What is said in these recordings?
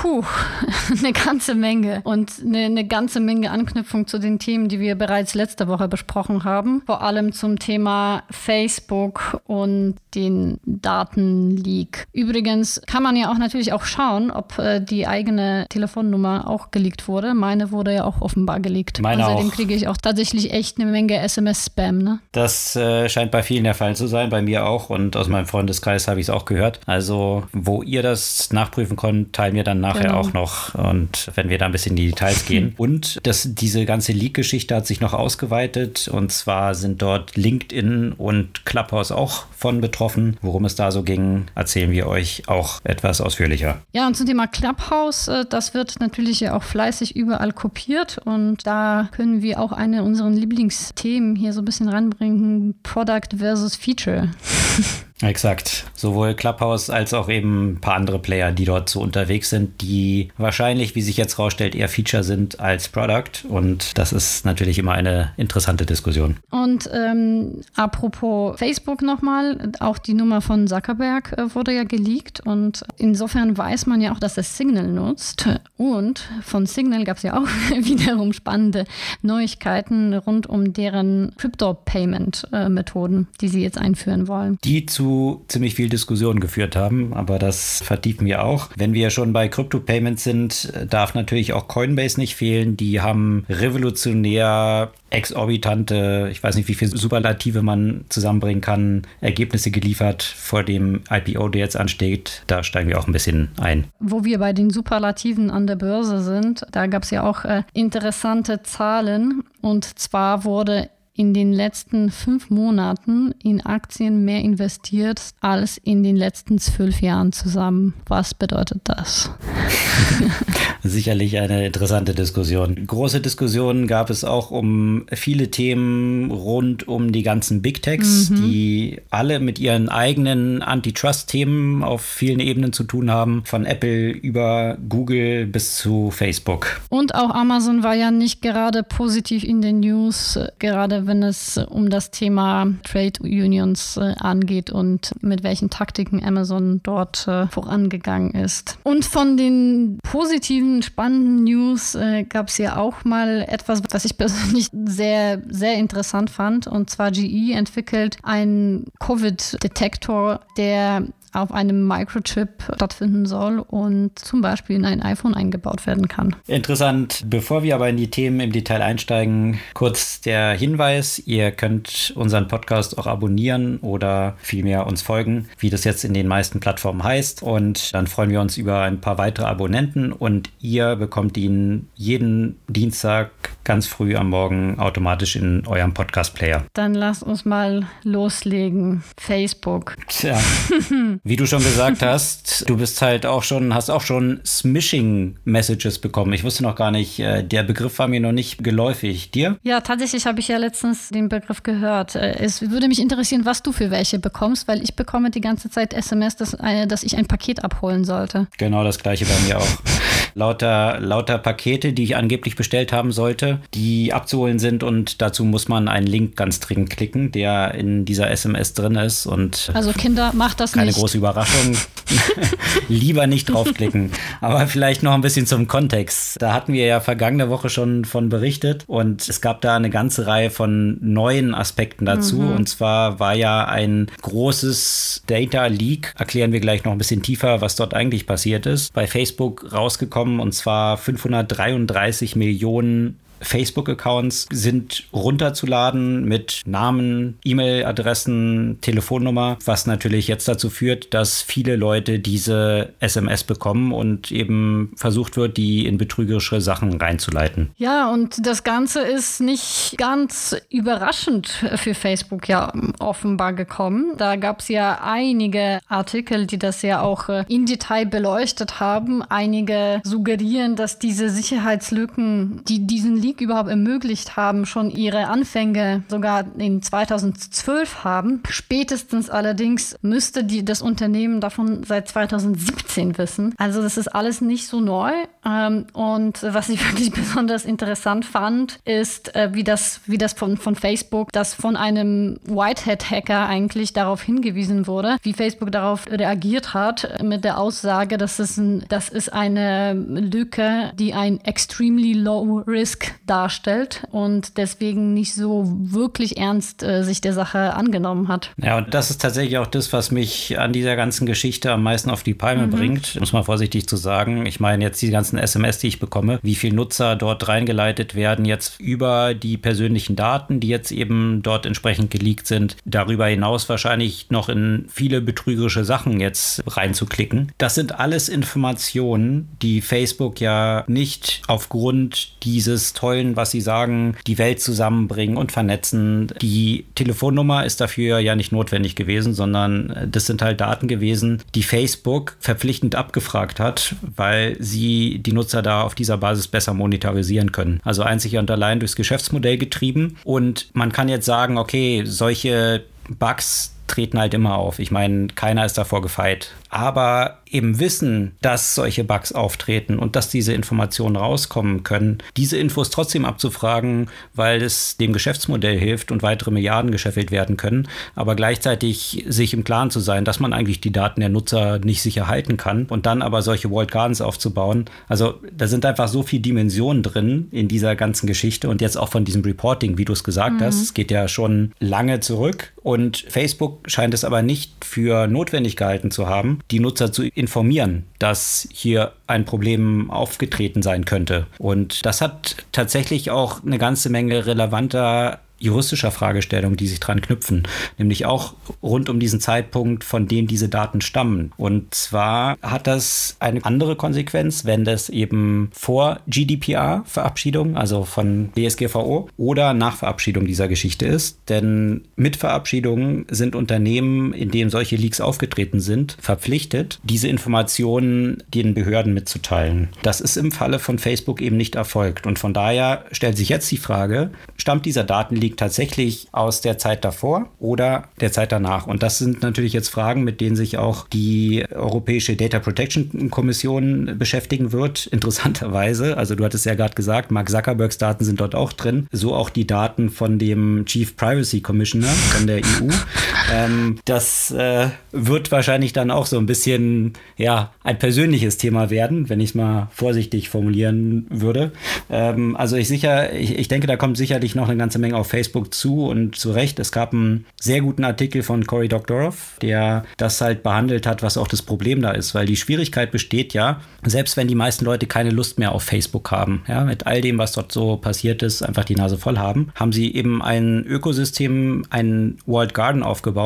Puh, eine ganze Menge und eine, eine, ganze Menge Anknüpfung zu den Themen, die wir bereits letzte Woche besprochen haben. Vor allem zum Thema Facebook und den Datenleak. Übrigens kann man ja auch natürlich auch schauen, ob äh, die eigene Telefonnummer auch geleakt wurde. Meine wurde ja auch offenbar geleakt. Meine Außerdem auch. kriege ich auch tatsächlich echt eine Menge SMS-Spam. Ne? Das äh, scheint bei vielen der Fall zu sein, bei mir auch und aus meinem Freundeskreis habe ich es auch gehört. Also, wo ihr das nachprüfen könnt, teilen wir dann nachher Genau. auch noch und wenn wir da ein bisschen in die Details gehen. Und das, diese ganze Leak-Geschichte hat sich noch ausgeweitet und zwar sind dort LinkedIn und Clubhouse auch von betroffen. Worum es da so ging, erzählen wir euch auch etwas ausführlicher. Ja, und zum Thema Clubhouse, äh, das wird natürlich ja auch fleißig überall kopiert und da können wir auch eine unserer Lieblingsthemen hier so ein bisschen ranbringen, Product versus Feature. Exakt. Sowohl Clubhouse als auch eben ein paar andere Player, die dort so unterwegs sind, die wahrscheinlich, wie sich jetzt rausstellt, eher Feature sind als Product. Und das ist natürlich immer eine interessante Diskussion. Und ähm, apropos Facebook nochmal, auch die Nummer von Zuckerberg äh, wurde ja geleakt und insofern weiß man ja auch, dass er Signal nutzt. Und von Signal gab es ja auch wiederum spannende Neuigkeiten rund um deren Crypto-Payment-Methoden, die sie jetzt einführen wollen. Die zu ziemlich viel Diskussion geführt haben, aber das vertiefen wir auch. Wenn wir schon bei Crypto-Payments sind, darf natürlich auch Coinbase nicht fehlen. Die haben revolutionär exorbitante, ich weiß nicht, wie viele Superlative man zusammenbringen kann, Ergebnisse geliefert vor dem IPO, der jetzt ansteht. Da steigen wir auch ein bisschen ein. Wo wir bei den Superlativen an der Börse sind, da gab es ja auch äh, interessante Zahlen. Und zwar wurde in den letzten fünf Monaten in Aktien mehr investiert als in den letzten zwölf Jahren zusammen. Was bedeutet das? Sicherlich eine interessante Diskussion. Große Diskussionen gab es auch um viele Themen rund um die ganzen Big Techs, die alle mit ihren eigenen Antitrust-Themen auf vielen Ebenen zu tun haben, von Apple über Google bis zu Facebook. Und auch Amazon war ja nicht gerade positiv in den News, gerade wenn es um das Thema Trade Unions äh, angeht und mit welchen Taktiken Amazon dort äh, vorangegangen ist. Und von den positiven, spannenden News äh, gab es ja auch mal etwas, was ich persönlich sehr, sehr interessant fand. Und zwar GE entwickelt einen Covid-Detektor, der auf einem Microchip stattfinden soll und zum Beispiel in ein iPhone eingebaut werden kann. Interessant. Bevor wir aber in die Themen im Detail einsteigen, kurz der Hinweis, ihr könnt unseren Podcast auch abonnieren oder vielmehr uns folgen, wie das jetzt in den meisten Plattformen heißt. Und dann freuen wir uns über ein paar weitere Abonnenten und ihr bekommt ihn jeden Dienstag ganz früh am Morgen automatisch in eurem Podcast-Player. Dann lass uns mal loslegen. Facebook. Tja, wie du schon gesagt hast, du bist halt auch schon, hast auch schon Smishing-Messages bekommen. Ich wusste noch gar nicht, äh, der Begriff war mir noch nicht geläufig. Dir? Ja, tatsächlich habe ich ja letztens den Begriff gehört. Äh, Es würde mich interessieren, was du für welche bekommst, weil ich bekomme die ganze Zeit SMS, dass, äh, dass ich ein Paket abholen sollte. Genau das gleiche bei mir auch. Lauter, lauter Pakete, die ich angeblich bestellt haben sollte, die abzuholen sind und dazu muss man einen Link ganz dringend klicken, der in dieser SMS drin ist und Also Kinder, macht das nicht. Große Überraschung. Lieber nicht draufklicken. Aber vielleicht noch ein bisschen zum Kontext. Da hatten wir ja vergangene Woche schon von berichtet und es gab da eine ganze Reihe von neuen Aspekten dazu. Und zwar war ja ein großes Data Leak, erklären wir gleich noch ein bisschen tiefer, was dort eigentlich passiert ist, bei Facebook rausgekommen und zwar 533 Millionen Facebook-Accounts sind runterzuladen mit Namen, E-Mail-Adressen, Telefonnummer, was natürlich jetzt dazu führt, dass viele Leute diese SMS bekommen und eben versucht wird, die in betrügerische Sachen reinzuleiten. Ja, und das Ganze ist nicht ganz überraschend für Facebook ja offenbar gekommen. Da gab es ja einige Artikel, die das ja auch äh, in Detail beleuchtet haben. Einige suggerieren, dass diese Sicherheitslücken, die diesen Leak überhaupt ermöglicht haben, schon ihre Anfänge sogar in 2012 haben. Spätestens allerdings müsste die, das Unternehmen davon seit 2017 wissen. Also das ist alles nicht so neu. Ähm, und was ich wirklich besonders interessant fand, ist, äh, wie das, wie das von, von Facebook, das von einem Whitehead-Hacker eigentlich darauf hingewiesen wurde, wie Facebook darauf reagiert hat mit der Aussage, dass es, ein, das ist eine Lücke, die ein extremely low risk darstellt und deswegen nicht so wirklich ernst äh, sich der Sache angenommen hat. Ja, und das ist tatsächlich auch das, was mich an dieser ganzen Geschichte am meisten auf die Palme mhm. bringt, muss man vorsichtig zu sagen. Ich meine jetzt die ganzen SMS, die ich bekomme, wie viele Nutzer dort reingeleitet werden, jetzt über die persönlichen Daten, die jetzt eben dort entsprechend geleakt sind, darüber hinaus wahrscheinlich noch in viele betrügerische Sachen jetzt reinzuklicken. Das sind alles Informationen, die Facebook ja nicht aufgrund dieses tollen, was sie sagen, die Welt zusammenbringen und vernetzen. Die Telefonnummer ist dafür ja nicht notwendig gewesen, sondern das sind halt Daten gewesen, die Facebook verpflichtend abgefragt hat, weil sie die Nutzer da auf dieser Basis besser monetarisieren können. Also einzig und allein durchs Geschäftsmodell getrieben. Und man kann jetzt sagen, okay, solche Bugs treten halt immer auf. Ich meine, keiner ist davor gefeit. Aber eben wissen, dass solche Bugs auftreten und dass diese Informationen rauskommen können, diese Infos trotzdem abzufragen, weil es dem Geschäftsmodell hilft und weitere Milliarden gescheffelt werden können, aber gleichzeitig sich im Klaren zu sein, dass man eigentlich die Daten der Nutzer nicht sicher halten kann und dann aber solche Walled Gardens aufzubauen. Also da sind einfach so viele Dimensionen drin in dieser ganzen Geschichte und jetzt auch von diesem Reporting, wie du es gesagt mhm. hast. Es geht ja schon lange zurück und Facebook scheint es aber nicht für notwendig gehalten zu haben, die Nutzer zu informieren, dass hier ein Problem aufgetreten sein könnte. Und das hat tatsächlich auch eine ganze Menge relevanter juristischer Fragestellungen, die sich dran knüpfen, nämlich auch rund um diesen Zeitpunkt, von dem diese Daten stammen. Und zwar hat das eine andere Konsequenz, wenn das eben vor GDPR-Verabschiedung, also von DSGVO, oder nach Verabschiedung dieser Geschichte ist. Denn mit Verabschiedung sind Unternehmen, in denen solche Leaks aufgetreten sind, verpflichtet, diese Informationen den Behörden mitzuteilen. Das ist im Falle von Facebook eben nicht erfolgt. Und von daher stellt sich jetzt die Frage, stammt dieser Datenleak liegt tatsächlich aus der Zeit davor oder der Zeit danach. Und das sind natürlich jetzt Fragen, mit denen sich auch die Europäische Data Protection Kommission beschäftigen wird. Interessanterweise, also du hattest ja gerade gesagt, Mark Zuckerbergs Daten sind dort auch drin, so auch die Daten von dem Chief Privacy Commissioner von der EU. ähm, das äh, wird wahrscheinlich dann auch so ein bisschen ja ein persönliches Thema werden, wenn ich es mal vorsichtig formulieren würde. Ähm, also ich sicher, ich, ich denke, da kommt sicherlich noch eine ganze Menge auf Facebook zu und zu Recht. Es gab einen sehr guten Artikel von Cory Doctorow, der das halt behandelt hat, was auch das Problem da ist, weil die Schwierigkeit besteht ja, selbst wenn die meisten Leute keine Lust mehr auf Facebook haben, ja, mit all dem, was dort so passiert ist, einfach die Nase voll haben, haben sie eben ein Ökosystem, ein World Garden aufgebaut,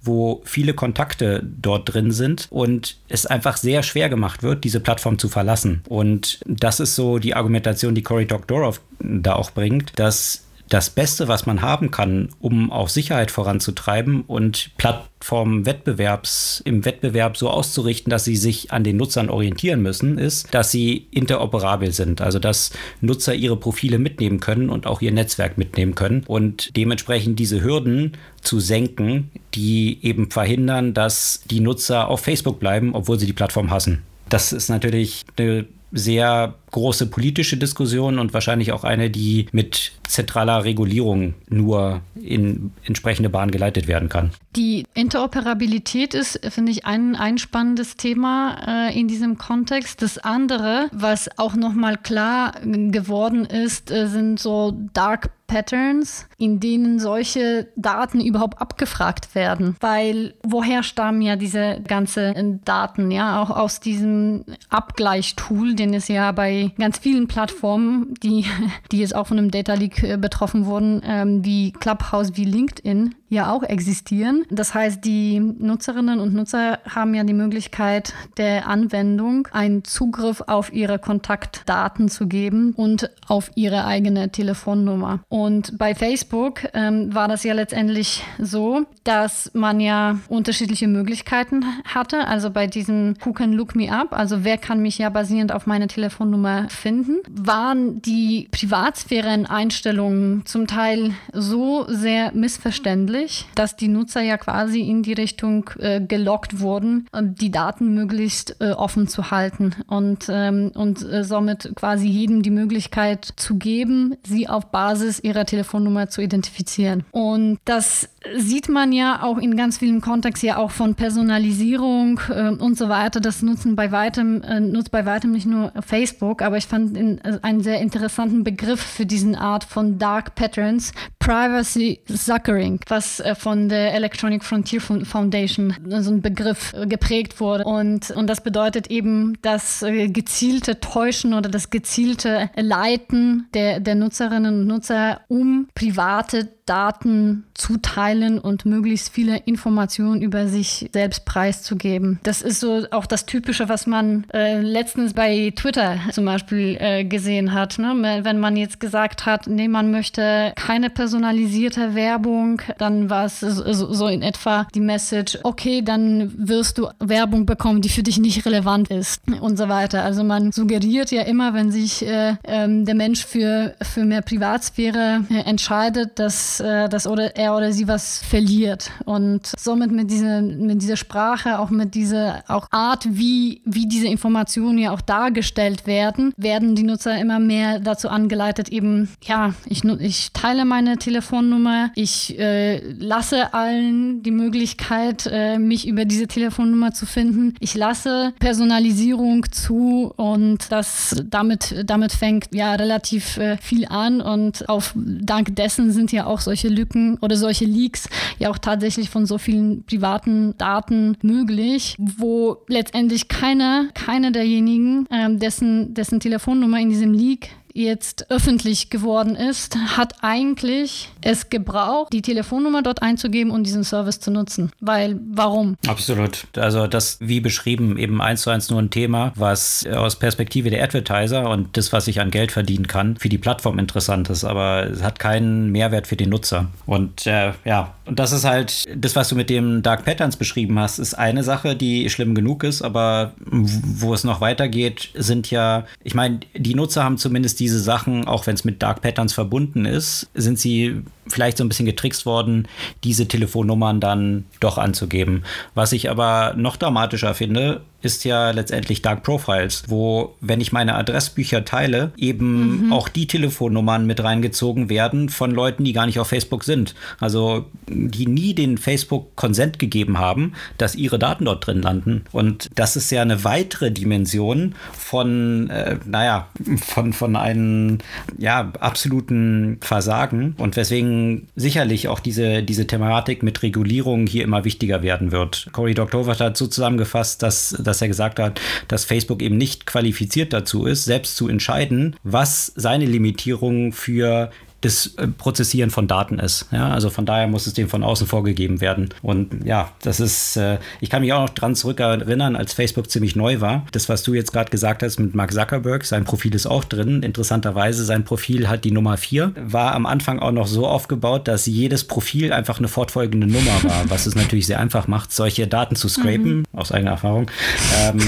wo viele Kontakte dort drin sind und es einfach sehr schwer gemacht wird, diese Plattform zu verlassen. Und das ist so die Argumentation, die Cory Doctorow da auch bringt, dass das Beste, was man haben kann, um auch Sicherheit voranzutreiben und Plattformen im Wettbewerb so auszurichten, dass sie sich an den Nutzern orientieren müssen, ist, dass sie interoperabel sind. Also dass Nutzer ihre Profile mitnehmen können und auch ihr Netzwerk mitnehmen können und dementsprechend diese Hürden zu senken, die eben verhindern, dass die Nutzer auf Facebook bleiben, obwohl sie die Plattform hassen. Das ist natürlich eine sehr große politische Diskussion und wahrscheinlich auch eine, die mit zentraler Regulierung nur in entsprechende Bahn geleitet werden kann. Die Interoperabilität ist, finde ich, ein, ein spannendes Thema äh, in diesem Kontext. Das andere, was auch nochmal klar geworden ist, äh, sind so Dark Patterns, in denen solche Daten überhaupt abgefragt werden. Weil woher stammen ja diese ganzen Daten? Ja, auch aus diesem Abgleichtool, den es ja bei ganz vielen Plattformen, die, die jetzt auch von einem Data Leak äh, betroffen wurden, ähm, wie Clubhouse, wie LinkedIn ja auch existieren. Das heißt, die Nutzerinnen und Nutzer haben ja die Möglichkeit der Anwendung, einen Zugriff auf ihre Kontaktdaten zu geben und auf ihre eigene Telefonnummer. Und bei Facebook ähm, war das ja letztendlich so, dass man ja unterschiedliche Möglichkeiten hatte. Also bei diesem Who can look me up, also wer kann mich ja basierend auf meine Telefonnummer finden, waren die Privatsphäre-Einstellungen zum Teil so sehr missverständlich, dass die Nutzer ja quasi in die Richtung äh, gelockt wurden, die Daten möglichst äh, offen zu halten und, ähm, und äh, somit quasi jedem die Möglichkeit zu geben, sie auf Basis ihrer Telefonnummer zu identifizieren. Und das sieht man ja auch in ganz vielen Kontexten ja auch von Personalisierung äh, und so weiter. Das nutzen bei weitem, äh, nutzt bei weitem nicht nur Facebook, aber ich fand in, äh, einen sehr interessanten Begriff für diesen Art von Dark Patterns, Privacy Suckering, was äh, von der Electronic Frontier Foundation äh, so ein Begriff äh, geprägt wurde. Und, und das bedeutet eben das gezielte Täuschen oder das gezielte Leiten der, der Nutzerinnen und Nutzer, um private Daten zuteilen und möglichst viele Informationen über sich selbst preiszugeben. Das ist so auch das Typische, was man äh, letztens bei Twitter zum Beispiel äh, gesehen hat. Ne? Wenn man jetzt gesagt hat, nee, man möchte keine personalisierte Werbung, dann war es so, so in etwa die Message, okay, dann wirst du Werbung bekommen, die für dich nicht relevant ist und so weiter. Also man suggeriert ja immer, wenn sich äh, ähm, der Mensch für, für mehr Privatsphäre äh, entscheidet, dass äh, dass oder er oder sie was verliert. Und somit mit dieser, mit dieser Sprache, auch mit dieser auch Art, wie, wie diese Informationen ja auch dargestellt werden, werden die Nutzer immer mehr dazu angeleitet, eben, ja, ich, ich teile meine Telefonnummer, ich äh, lasse allen die Möglichkeit, äh, mich über diese Telefonnummer zu finden. Ich lasse Personalisierung zu und das damit, damit fängt ja relativ äh, viel an und auf dank dessen sind ja auch solche Lücken oder solche Leaks ja auch tatsächlich von so vielen privaten Daten möglich, wo letztendlich keiner, keiner derjenigen, ähm, dessen, dessen Telefonnummer in diesem Leak jetzt öffentlich geworden ist, hat eigentlich es gebraucht, die Telefonnummer dort einzugeben und diesen Service zu nutzen. Weil, warum? Absolut. Also das, wie beschrieben, eben eins zu eins nur ein Thema, was aus Perspektive der Advertiser und das, was ich an Geld verdienen kann, für die Plattform interessant ist, aber es hat keinen Mehrwert für den Nutzer. Und äh, ja, und das ist halt, das, was du mit dem Dark Patterns beschrieben hast, ist eine Sache, die schlimm genug ist, aber wo es noch weitergeht, sind ja, ich meine, die Nutzer haben zumindest diese Sachen, auch wenn es mit Dark Patterns verbunden ist, sind sie vielleicht so ein bisschen getrickst worden, diese Telefonnummern dann doch anzugeben. Was ich aber noch dramatischer finde, ist ja letztendlich Dark Profiles, wo, wenn ich meine Adressbücher teile, eben mhm. auch die Telefonnummern mit reingezogen werden von Leuten, die gar nicht auf Facebook sind. Also die nie den Facebook Konsent gegeben haben, dass ihre Daten dort drin landen. Und das ist ja eine weitere Dimension von, äh, naja, von, von einem ja, absoluten Versagen. Und weswegen sicherlich auch diese, diese Thematik mit Regulierung hier immer wichtiger werden wird. Cory Doctorow hat so zusammengefasst, dass, dass er gesagt hat, dass Facebook eben nicht qualifiziert dazu ist, selbst zu entscheiden, was seine Limitierungen für das äh, Prozessieren von Daten ist. Ja, also von daher muss es dem von außen vorgegeben werden. Und ja, das ist, äh, ich kann mich auch noch dran zurückerinnern, als Facebook ziemlich neu war. Das, was du jetzt gerade gesagt hast mit Mark Zuckerberg, sein Profil ist auch drin. Interessanterweise, sein Profil hat die Nummer 4, war am Anfang auch noch so aufgebaut, dass jedes Profil einfach eine fortfolgende Nummer war, was es natürlich sehr einfach macht, solche Daten zu scrapen, mhm. aus eigener Erfahrung. Ähm,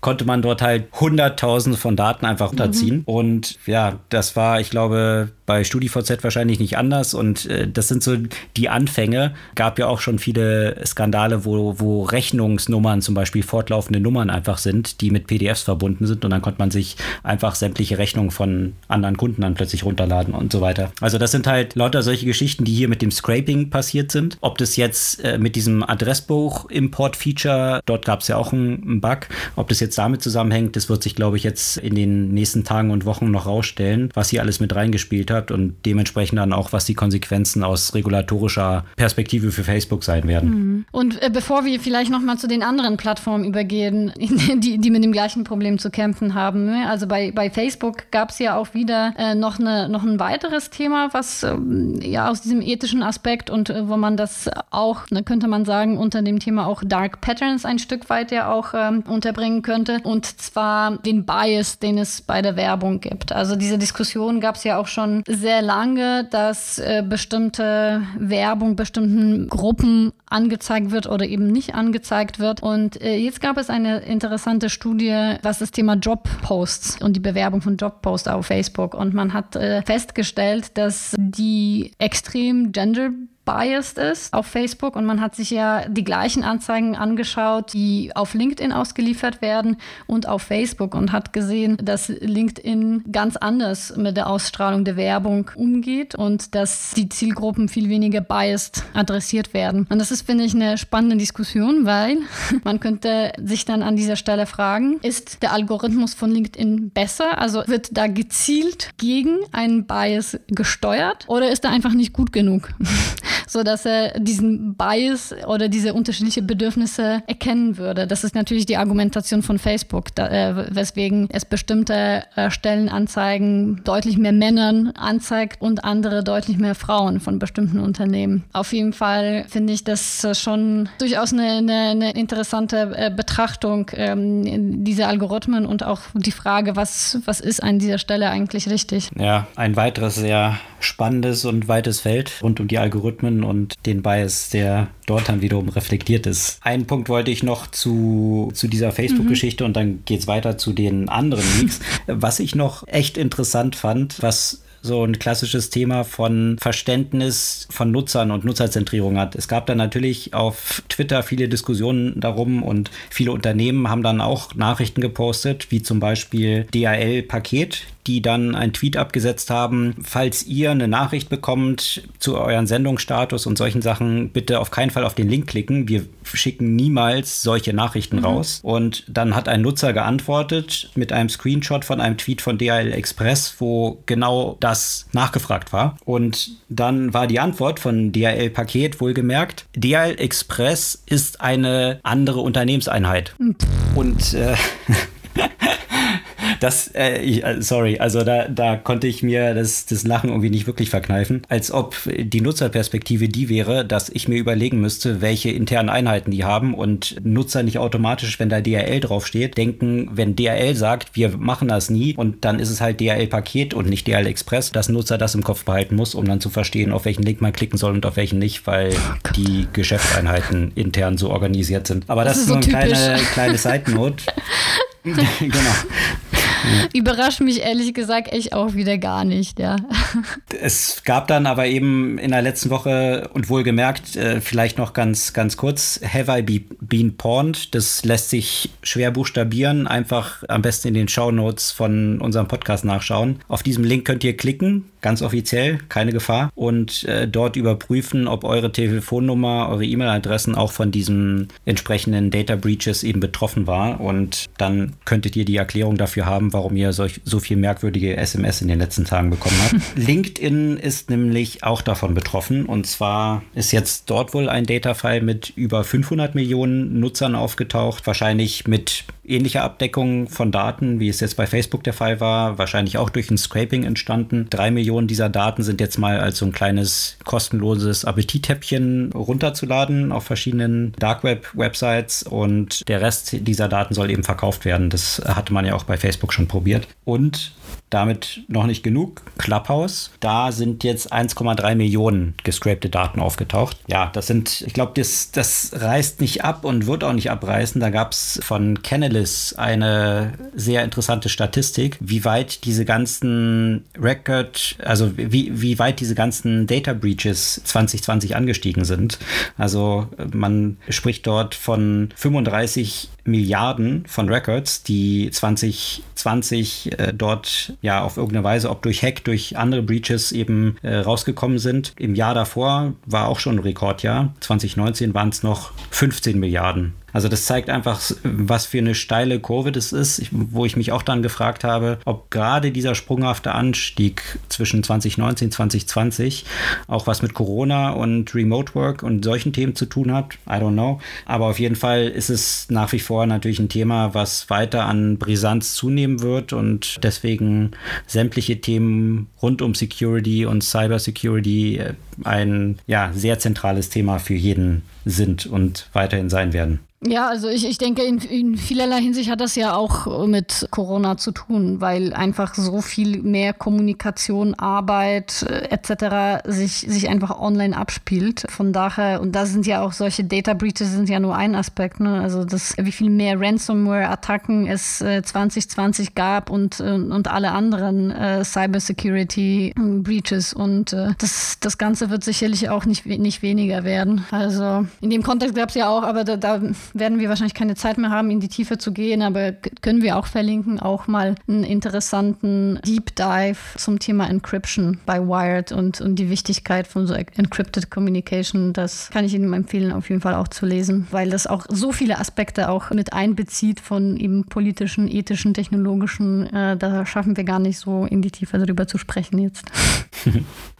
konnte man dort halt hunderttausende von Daten einfach unterziehen. Mhm. Und ja, das war, ich glaube, bei StudiVZ wahrscheinlich nicht anders. Und äh, das sind so die Anfänge. Gab ja auch schon viele Skandale, wo, wo Rechnungsnummern zum Beispiel fortlaufende Nummern einfach sind, die mit PDFs verbunden sind. Und dann konnte man sich einfach sämtliche Rechnungen von anderen Kunden dann plötzlich runterladen und so weiter. Also das sind halt lauter solche Geschichten, die hier mit dem Scraping passiert sind. Ob das jetzt äh, mit diesem Adressbuch-Import-Feature, dort gab es ja auch einen, Bug, ob das jetzt damit zusammenhängt, das wird sich, glaube ich, jetzt in den nächsten Tagen und Wochen noch rausstellen, was hier alles mit reingespielt hat hat und dementsprechend dann auch, was die Konsequenzen aus regulatorischer Perspektive für Facebook sein werden. Mhm. Und äh, bevor wir vielleicht nochmal zu den anderen Plattformen übergehen, die, die mit dem gleichen Problem zu kämpfen haben. Ne? Also bei, bei Facebook gab es ja auch wieder äh, noch, eine, noch ein weiteres Thema, was äh, ja aus diesem ethischen Aspekt und äh, wo man das auch, ne, könnte man sagen, unter dem Thema auch Dark Patterns ein Stück weit ja auch ähm, unterbringen könnte. Und zwar den Bias, den es bei der Werbung gibt. Also diese Diskussion gab es ja auch schon sehr lange, dass äh, bestimmte Werbung bestimmten Gruppen angezeigt wird oder eben nicht angezeigt wird. Und äh, jetzt gab es eine interessante Studie, was das Thema Jobposts und die Bewerbung von Jobposts auf Facebook. Und man hat äh, festgestellt, dass die extrem gender biased ist auf Facebook und man hat sich ja die gleichen Anzeigen angeschaut, die auf LinkedIn ausgeliefert werden und auf Facebook und hat gesehen, dass LinkedIn ganz anders mit der Ausstrahlung der Werbung umgeht und dass die Zielgruppen viel weniger biased adressiert werden. Und das ist, finde ich, eine spannende Diskussion, weil man könnte sich dann an dieser Stelle fragen, ist der Algorithmus von LinkedIn besser? Also wird da gezielt gegen einen Bias gesteuert oder ist er einfach nicht gut genug? so dass er diesen Bias oder diese unterschiedlichen Bedürfnisse erkennen würde. Das ist natürlich die Argumentation von Facebook, da, äh, weswegen es bestimmte äh, Stellenanzeigen deutlich mehr Männern anzeigt und andere deutlich mehr Frauen von bestimmten Unternehmen. Auf jeden Fall finde ich das schon durchaus eine, eine, eine interessante äh, Betrachtung ähm, dieser Algorithmen und auch die Frage, was, was ist an dieser Stelle eigentlich richtig. Ja, ein weiteres sehr spannendes und weites Feld rund um die Algorithmen und den Bias, der dort dann wiederum reflektiert ist. Einen Punkt wollte ich noch zu, zu dieser Facebook-Geschichte mhm. und dann geht es weiter zu den anderen Leaks. Was ich noch echt interessant fand, was so ein klassisches Thema von Verständnis von Nutzern und Nutzerzentrierung hat. Es gab dann natürlich auf Twitter viele Diskussionen darum und viele Unternehmen haben dann auch Nachrichten gepostet, wie zum Beispiel DHL-Paket, die dann einen Tweet abgesetzt haben, falls ihr eine Nachricht bekommt zu euren Sendungsstatus und solchen Sachen, bitte auf keinen Fall auf den Link klicken. Wir schicken niemals solche Nachrichten mhm. raus. Und dann hat ein Nutzer geantwortet mit einem Screenshot von einem Tweet von DHL Express, wo genau das nachgefragt war. Und dann war die Antwort von DHL Paket wohlgemerkt, DHL Express ist eine andere Unternehmenseinheit. Mhm. Und äh, das, äh, ich, äh, sorry, also da, da konnte ich mir das, das Lachen irgendwie nicht wirklich verkneifen, als ob die Nutzerperspektive die wäre, dass ich mir überlegen müsste, welche internen Einheiten die haben und Nutzer nicht automatisch, wenn da DRL draufsteht, denken, wenn DRL sagt, wir machen das nie und dann ist es halt DRL-Paket und nicht DRL Express, dass Nutzer das im Kopf behalten muss, um dann zu verstehen, auf welchen Link man klicken soll und auf welchen nicht, weil die Geschäftseinheiten intern so organisiert sind. Aber das, das ist, so eine kleine, kleine Side-Note. genau. Überrascht mich ehrlich gesagt echt auch wieder gar nicht, ja. Es gab dann aber eben in der letzten Woche und wohlgemerkt, äh, vielleicht noch ganz, ganz kurz, Have I be, Been Pawned? Das lässt sich schwer buchstabieren. Einfach am besten in den Show Notes von unserem Podcast nachschauen. Auf diesem Link könnt ihr klicken, ganz offiziell, keine Gefahr. Und äh, dort überprüfen, ob eure Telefonnummer, eure E-Mail-Adressen auch von diesen entsprechenden Data Breaches eben betroffen war. Und dann könntet ihr die Erklärung dafür haben, warum ihr solch, so viel merkwürdige SMS in den letzten Tagen bekommen habt. LinkedIn ist nämlich auch davon betroffen. Und zwar ist jetzt dort wohl ein Data-File mit über 500 Millionen Nutzern aufgetaucht. Wahrscheinlich mit ähnlicher Abdeckung von Daten, wie es jetzt bei Facebook der Fall war. Wahrscheinlich auch durch ein Scraping entstanden. Drei Millionen dieser Daten sind jetzt mal als so ein kleines kostenloses Appetittäppchen runterzuladen auf verschiedenen Dark Web Websites und der Rest dieser Daten soll eben verkauft werden. Das hatte man ja auch bei Facebook schon probiert. Und damit noch nicht genug. Clubhouse, da sind jetzt 1,3 Millionen gescrapte Daten aufgetaucht. Ja, das sind, ich glaube, das, das reißt nicht ab und wird auch nicht abreißen. Da gab es von Canalys eine sehr interessante Statistik, wie weit diese ganzen Record, also wie, wie weit diese ganzen Data Breaches 2020 angestiegen sind. Also man spricht dort von 35 Milliarden von Records, die 2020 äh, dort ja auf irgendeine Weise, ob durch Hack, durch andere Breaches eben äh, rausgekommen sind. Im Jahr davor war auch schon ein Rekordjahr. 2019 waren es noch 15 Milliarden Also das zeigt einfach, was für eine steile Kurve das ist, wo ich mich auch dann gefragt habe, ob gerade dieser sprunghafte Anstieg zwischen 2019 und 2020 auch was mit Corona und Remote Work und solchen Themen zu tun hat. I don't know. Aber auf jeden Fall ist es nach wie vor natürlich ein Thema, was weiter an Brisanz zunehmen wird und deswegen sämtliche Themen rund um Security und Cybersecurity äh, ein ja, sehr zentrales Thema für jeden sind und weiterhin sein werden. Ja, also ich, ich denke, in, in vielerlei Hinsicht hat das ja auch mit Corona zu tun, weil einfach so viel mehr Kommunikation, Arbeit äh, etc. sich, sich einfach online abspielt. Von daher, und da sind ja auch solche Data Breaches sind ja nur ein Aspekt, ne? Also das, wie viel mehr Ransomware-Attacken es äh, 2020 gab und, äh, und alle anderen äh, Cybersecurity Breaches. Und äh, das, das Ganze wird sicherlich auch nicht, nicht weniger werden. Also in dem Kontext gab es ja auch, aber da, da werden wir wahrscheinlich keine Zeit mehr haben, in die Tiefe zu gehen, aber können wir auch verlinken, auch mal einen interessanten Deep Dive zum Thema Encryption bei Wired und, und die Wichtigkeit von so Encrypted Communication. Das kann ich Ihnen empfehlen, auf jeden Fall auch zu lesen, weil das auch so viele Aspekte auch mit einbezieht von eben politischen, ethischen, technologischen. Äh, da schaffen wir gar nicht so in die Tiefe darüber zu sprechen jetzt.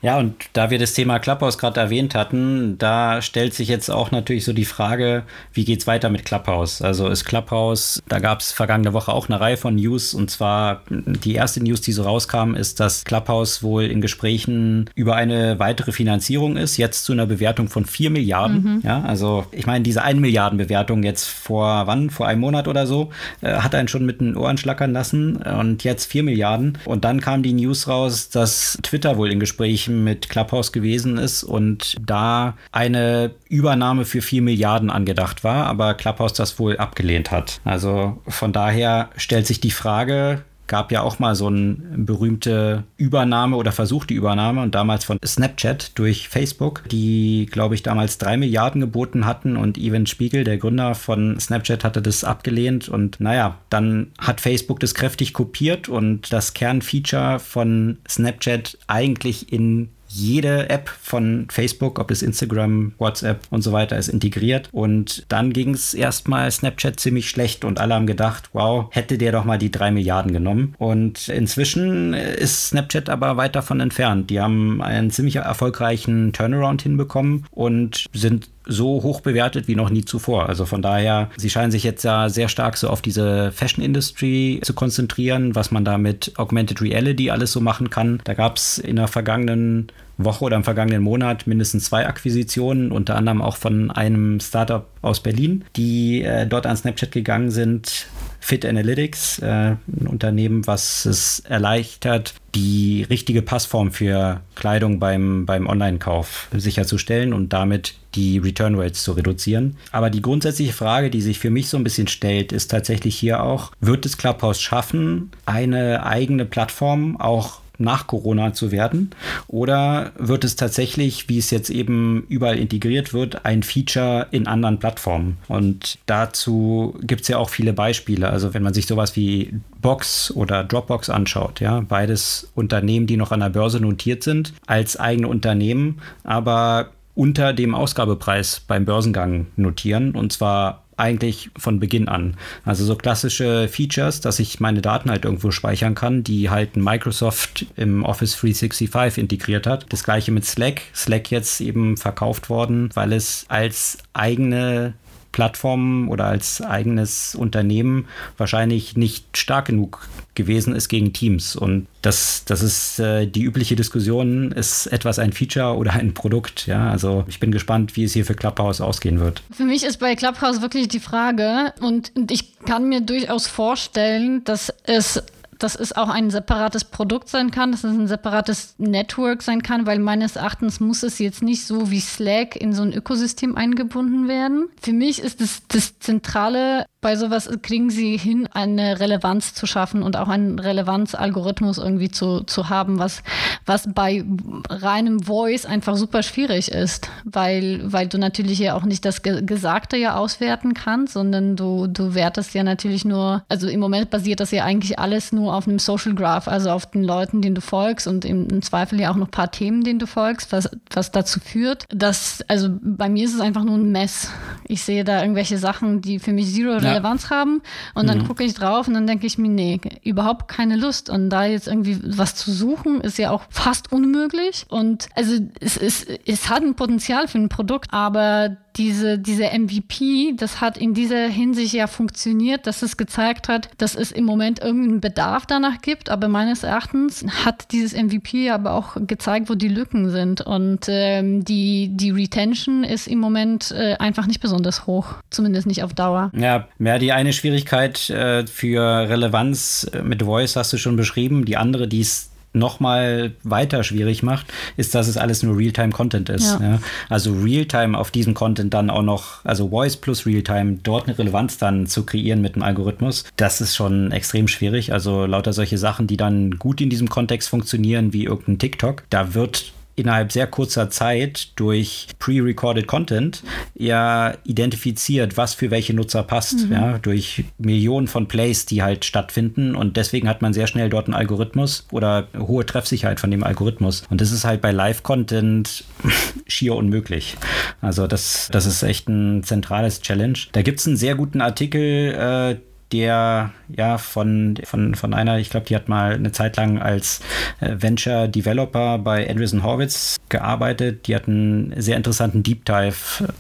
Ja, und da wir das Thema Clubhouse gerade erwähnt hatten, da stellt sich jetzt auch natürlich so die Frage, wie geht es weiter mit Clubhouse? Also ist Clubhouse, da gab es vergangene Woche auch eine Reihe von News und zwar die erste News, die so rauskam, ist, dass Clubhouse wohl in Gesprächen über eine weitere Finanzierung ist, jetzt zu einer Bewertung von 4 Milliarden. Mhm. Ja, also ich meine, diese 1 Milliarden Bewertung jetzt vor wann? Vor einem Monat oder so, äh, hat einen schon mit den Ohren schlackern lassen und jetzt 4 Milliarden. Und dann kam die News raus, dass Twitter wohl in Gesprächen mit Clubhouse gewesen ist und da eine Übernahme für 4 Milliarden angedacht war, aber Clubhouse das wohl abgelehnt hat. Also von daher stellt sich die Frage, gab ja auch mal so eine berühmte Übernahme oder versuchte Übernahme und damals von Snapchat durch Facebook, die, glaube ich, damals drei Milliarden geboten hatten und Evan Spiegel, der Gründer von Snapchat, hatte das abgelehnt und naja, dann hat Facebook das kräftig kopiert und das Kernfeature von Snapchat eigentlich in jede App von Facebook, ob es Instagram, WhatsApp und so weiter ist, integriert. Und dann ging es erstmal Snapchat ziemlich schlecht und alle haben gedacht, wow, hätte der doch mal die drei Milliarden genommen. Und inzwischen ist Snapchat aber weit davon entfernt. Die haben einen ziemlich erfolgreichen Turnaround hinbekommen und sind so hoch bewertet wie noch nie zuvor. Also von daher, sie scheinen sich jetzt ja sehr stark so auf diese Fashion Industry zu konzentrieren, was man da mit Augmented Reality alles so machen kann. Da gab es in der vergangenen Woche oder im vergangenen Monat mindestens zwei Akquisitionen, unter anderem auch von einem Startup aus Berlin, die äh, dort an Snapchat gegangen sind. Fit Analytics, äh, ein Unternehmen, was es erleichtert, die richtige Passform für Kleidung beim, beim Online-Kauf sicherzustellen und damit die Return Rates zu reduzieren. Aber die grundsätzliche Frage, die sich für mich so ein bisschen stellt, ist tatsächlich hier auch, wird es Clubhouse schaffen, eine eigene Plattform auch nach Corona zu werden? Oder wird es tatsächlich, wie es jetzt eben überall integriert wird, ein Feature in anderen Plattformen? Und dazu gibt es ja auch viele Beispiele. Also wenn man sich sowas wie Box oder Dropbox anschaut, ja, beides Unternehmen, die noch an der Börse notiert sind, als eigene Unternehmen, aber unter dem Ausgabepreis beim Börsengang notieren und zwar eigentlich von Beginn an. Also so klassische Features, dass ich meine Daten halt irgendwo speichern kann, die halt Microsoft im Office 365 integriert hat. Das gleiche mit Slack. Slack jetzt eben verkauft worden, weil es als eigene Plattform oder als eigenes Unternehmen wahrscheinlich nicht stark genug gewesen ist gegen Teams. Und das, das ist äh, die übliche Diskussion, ist etwas ein Feature oder ein Produkt. Ja, also ich bin gespannt, wie es hier für Clubhouse ausgehen wird. Für mich ist bei Clubhouse wirklich die Frage und ich kann mir durchaus vorstellen, dass es dass es auch ein separates Produkt sein kann, dass es ein separates Network sein kann, weil meines Erachtens muss es jetzt nicht so wie Slack in so ein Ökosystem eingebunden werden. Für mich ist das, das zentrale bei sowas kriegen sie hin, eine Relevanz zu schaffen und auch einen Relevanzalgorithmus irgendwie zu, zu haben, was, was bei reinem Voice einfach super schwierig ist, weil, weil du natürlich ja auch nicht das Gesagte ja auswerten kannst, sondern du, du wertest ja natürlich nur, also im Moment basiert das ja eigentlich alles nur auf einem Social Graph, also auf den Leuten, denen du folgst und im, Zweifel ja auch noch ein paar Themen, denen du folgst, was, was dazu führt, dass, also bei mir ist es einfach nur ein Mess. Ich sehe da irgendwelche Sachen, die für mich zero ja. Relevanz haben und dann mhm. gucke ich drauf und dann denke ich mir, nee, überhaupt keine Lust. Und da jetzt irgendwie was zu suchen, ist ja auch fast unmöglich. Und also es, es, es hat ein Potenzial für ein Produkt, aber diese, diese MVP, das hat in dieser Hinsicht ja funktioniert, dass es gezeigt hat, dass es im Moment irgendeinen Bedarf danach gibt. Aber meines Erachtens hat dieses MVP aber auch gezeigt, wo die Lücken sind. Und ähm, die, die Retention ist im Moment äh, einfach nicht besonders hoch. Zumindest nicht auf Dauer. Ja, mehr die eine Schwierigkeit äh, für Relevanz äh, mit Voice hast du schon beschrieben. Die andere, die ist nochmal weiter schwierig macht, ist, dass es alles nur Realtime-Content ist. Ja. Ja. Also Realtime auf diesem Content dann auch noch, also Voice plus Realtime, dort eine Relevanz dann zu kreieren mit dem Algorithmus, das ist schon extrem schwierig. Also lauter solche Sachen, die dann gut in diesem Kontext funktionieren, wie irgendein TikTok, da wird innerhalb sehr kurzer Zeit durch pre-recorded Content ja identifiziert, was für welche Nutzer passt, mhm. ja, durch Millionen von Plays, die halt stattfinden und deswegen hat man sehr schnell dort einen Algorithmus oder hohe Treffsicherheit von dem Algorithmus und das ist halt bei Live-Content schier unmöglich. Also das, das ist echt ein zentrales Challenge. Da gibt es einen sehr guten Artikel, äh, der ja von, von, von einer, ich glaube, die hat mal eine Zeit lang als äh, Venture Developer bei Andreessen Horwitz gearbeitet. Die hat einen sehr interessanten Deep Dive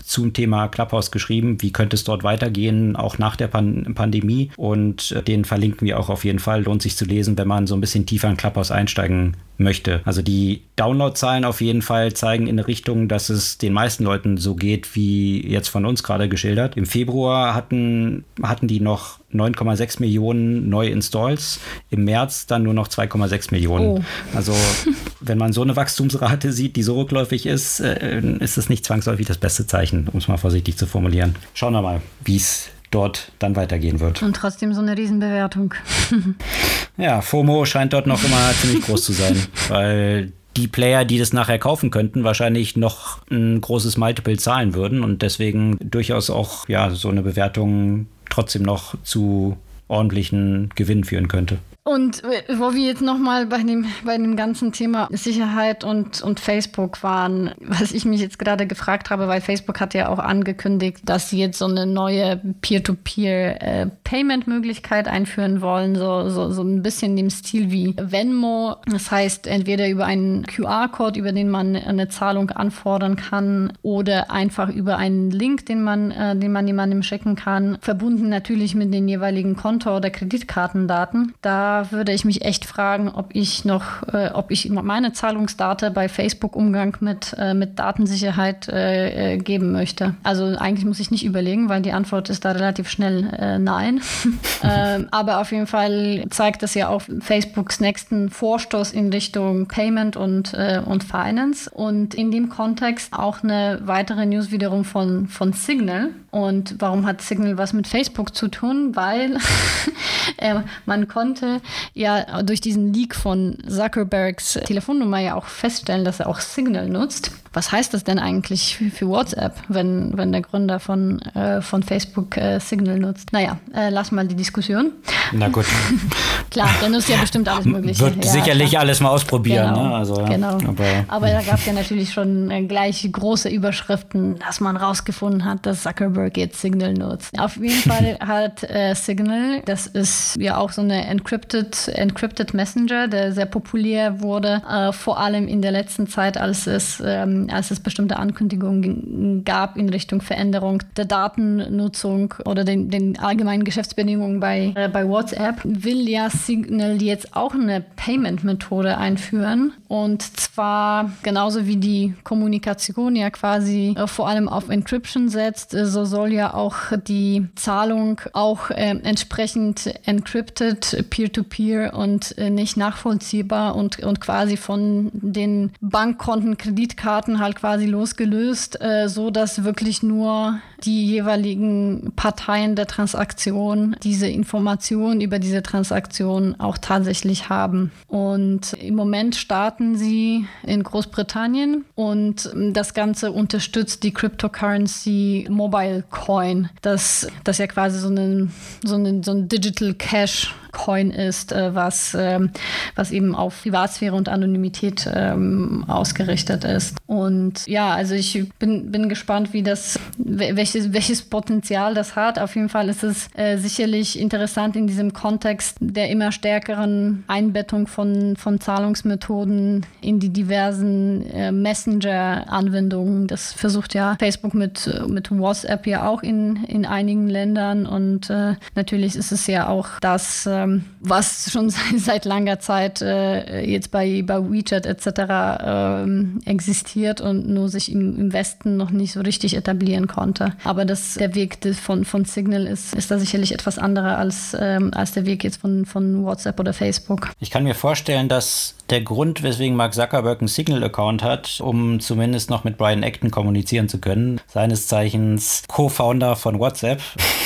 zum Thema Clubhouse geschrieben. Wie könnte es dort weitergehen, auch nach der Pan Pandemie? Und äh, den verlinken wir auch auf jeden Fall. Lohnt sich zu lesen, wenn man so ein bisschen tiefer in Clubhouse einsteigen möchte. Also die Downloadzahlen auf jeden Fall zeigen in eine Richtung, dass es den meisten Leuten so geht, wie jetzt von uns gerade geschildert. Im Februar hatten, hatten die noch 9,6 Millionen neue Installs, im März dann nur noch 2,6 Millionen. Oh. Also wenn man so eine Wachstumsrate sieht, die so rückläufig ist, äh, ist es nicht zwangsläufig das beste Zeichen, um es mal vorsichtig zu formulieren. Schauen wir mal, wie es dort dann weitergehen wird. Und trotzdem so eine Riesenbewertung. ja, FOMO scheint dort noch immer ziemlich groß zu sein, weil die Player, die das nachher kaufen könnten, wahrscheinlich noch ein großes Multiple zahlen würden und deswegen durchaus auch ja so eine Bewertung trotzdem noch zu ordentlichen Gewinn führen könnte. Und wo wir jetzt nochmal bei dem, bei dem ganzen Thema Sicherheit und, und Facebook waren, was ich mich jetzt gerade gefragt habe, weil Facebook hat ja auch angekündigt, dass sie jetzt so eine neue Peer-to-Peer-Payment-Möglichkeit äh, einführen wollen, so, so, so ein bisschen dem Stil wie Venmo. Das heißt, entweder über einen QR-Code, über den man eine Zahlung anfordern kann, oder einfach über einen Link, den man, äh, den man jemandem schicken kann, verbunden natürlich mit den jeweiligen Konto- oder Kreditkartendaten. Da würde ich mich echt fragen, ob ich noch, äh, ob ich meine Zahlungsdaten bei Facebook-Umgang mit, äh, mit Datensicherheit äh, äh, geben möchte. Also eigentlich muss ich nicht überlegen, weil die Antwort ist da relativ schnell äh, nein. ähm, aber auf jeden Fall zeigt das ja auch Facebooks nächsten Vorstoß in Richtung Payment und, äh, und Finance. Und in dem Kontext auch eine weitere News wiederum von, von Signal. Und warum hat Signal was mit Facebook zu tun? Weil man konnte ja durch diesen Leak von Zuckerbergs Telefonnummer ja auch feststellen, dass er auch Signal nutzt. Was heißt das denn eigentlich für WhatsApp, wenn, wenn der Gründer von, äh, von Facebook äh, Signal nutzt? Naja, äh, lass mal die Diskussion. Na gut. klar, der nutzt ja bestimmt alles Mögliche. Wird ja, sicherlich klar. alles mal ausprobieren. Genau, ne? also, genau. Aber, aber da gab es ja natürlich schon äh, gleich große Überschriften, dass man rausgefunden hat, dass Zuckerberg jetzt Signal nutzt. Auf jeden Fall hat äh, Signal, das ist ja auch so eine encrypted, encrypted Messenger, der sehr populär wurde, äh, vor allem in der letzten Zeit, als es ähm, als es bestimmte Ankündigungen gab in Richtung Veränderung der Datennutzung oder den, den allgemeinen Geschäftsbedingungen bei, äh, bei WhatsApp, will ja Signal jetzt auch eine Payment-Methode einführen. Und zwar genauso wie die Kommunikation ja quasi äh, vor allem auf Encryption setzt, äh, so soll ja auch die Zahlung auch äh, entsprechend encrypted, peer-to-peer -peer und äh, nicht nachvollziehbar und, und quasi von den Bankkonten, Kreditkarten halt quasi losgelöst, äh, so dass wirklich nur die jeweiligen Parteien der Transaktion diese Information über diese Transaktion auch tatsächlich haben. Und im Moment starten sie in Großbritannien und das Ganze unterstützt die Cryptocurrency Mobile Coin, das, das ja quasi so ein, so ein, so ein Digital Cash Coin ist, äh, was, ähm, was eben auf Privatsphäre und Anonymität ähm, ausgerichtet ist. Und ja, also ich bin, bin gespannt, wie das, welches, welches Potenzial das hat. Auf jeden Fall ist es äh, sicherlich interessant in diesem Kontext der immer stärkeren Einbettung von, von Zahlungsmethoden in die diversen äh, Messenger-Anwendungen. Das versucht ja Facebook mit, mit WhatsApp ja auch in, in einigen Ländern. Und äh, natürlich ist es ja auch das, äh, ähm, was schon seit langer Zeit äh, jetzt bei, bei WeChat etc. Ähm, existiert und nur sich im, im, Westen noch nicht so richtig etablieren konnte. Aber das, der Weg von, von Signal ist, ist da sicherlich etwas anderer als, ähm, als der Weg jetzt von, von WhatsApp oder Facebook. Ich kann mir vorstellen, dass der Grund, weswegen Mark Zuckerberg einen Signal-Account hat, um zumindest noch mit Brian Acton kommunizieren zu können, seines Zeichens Co-Founder von WhatsApp,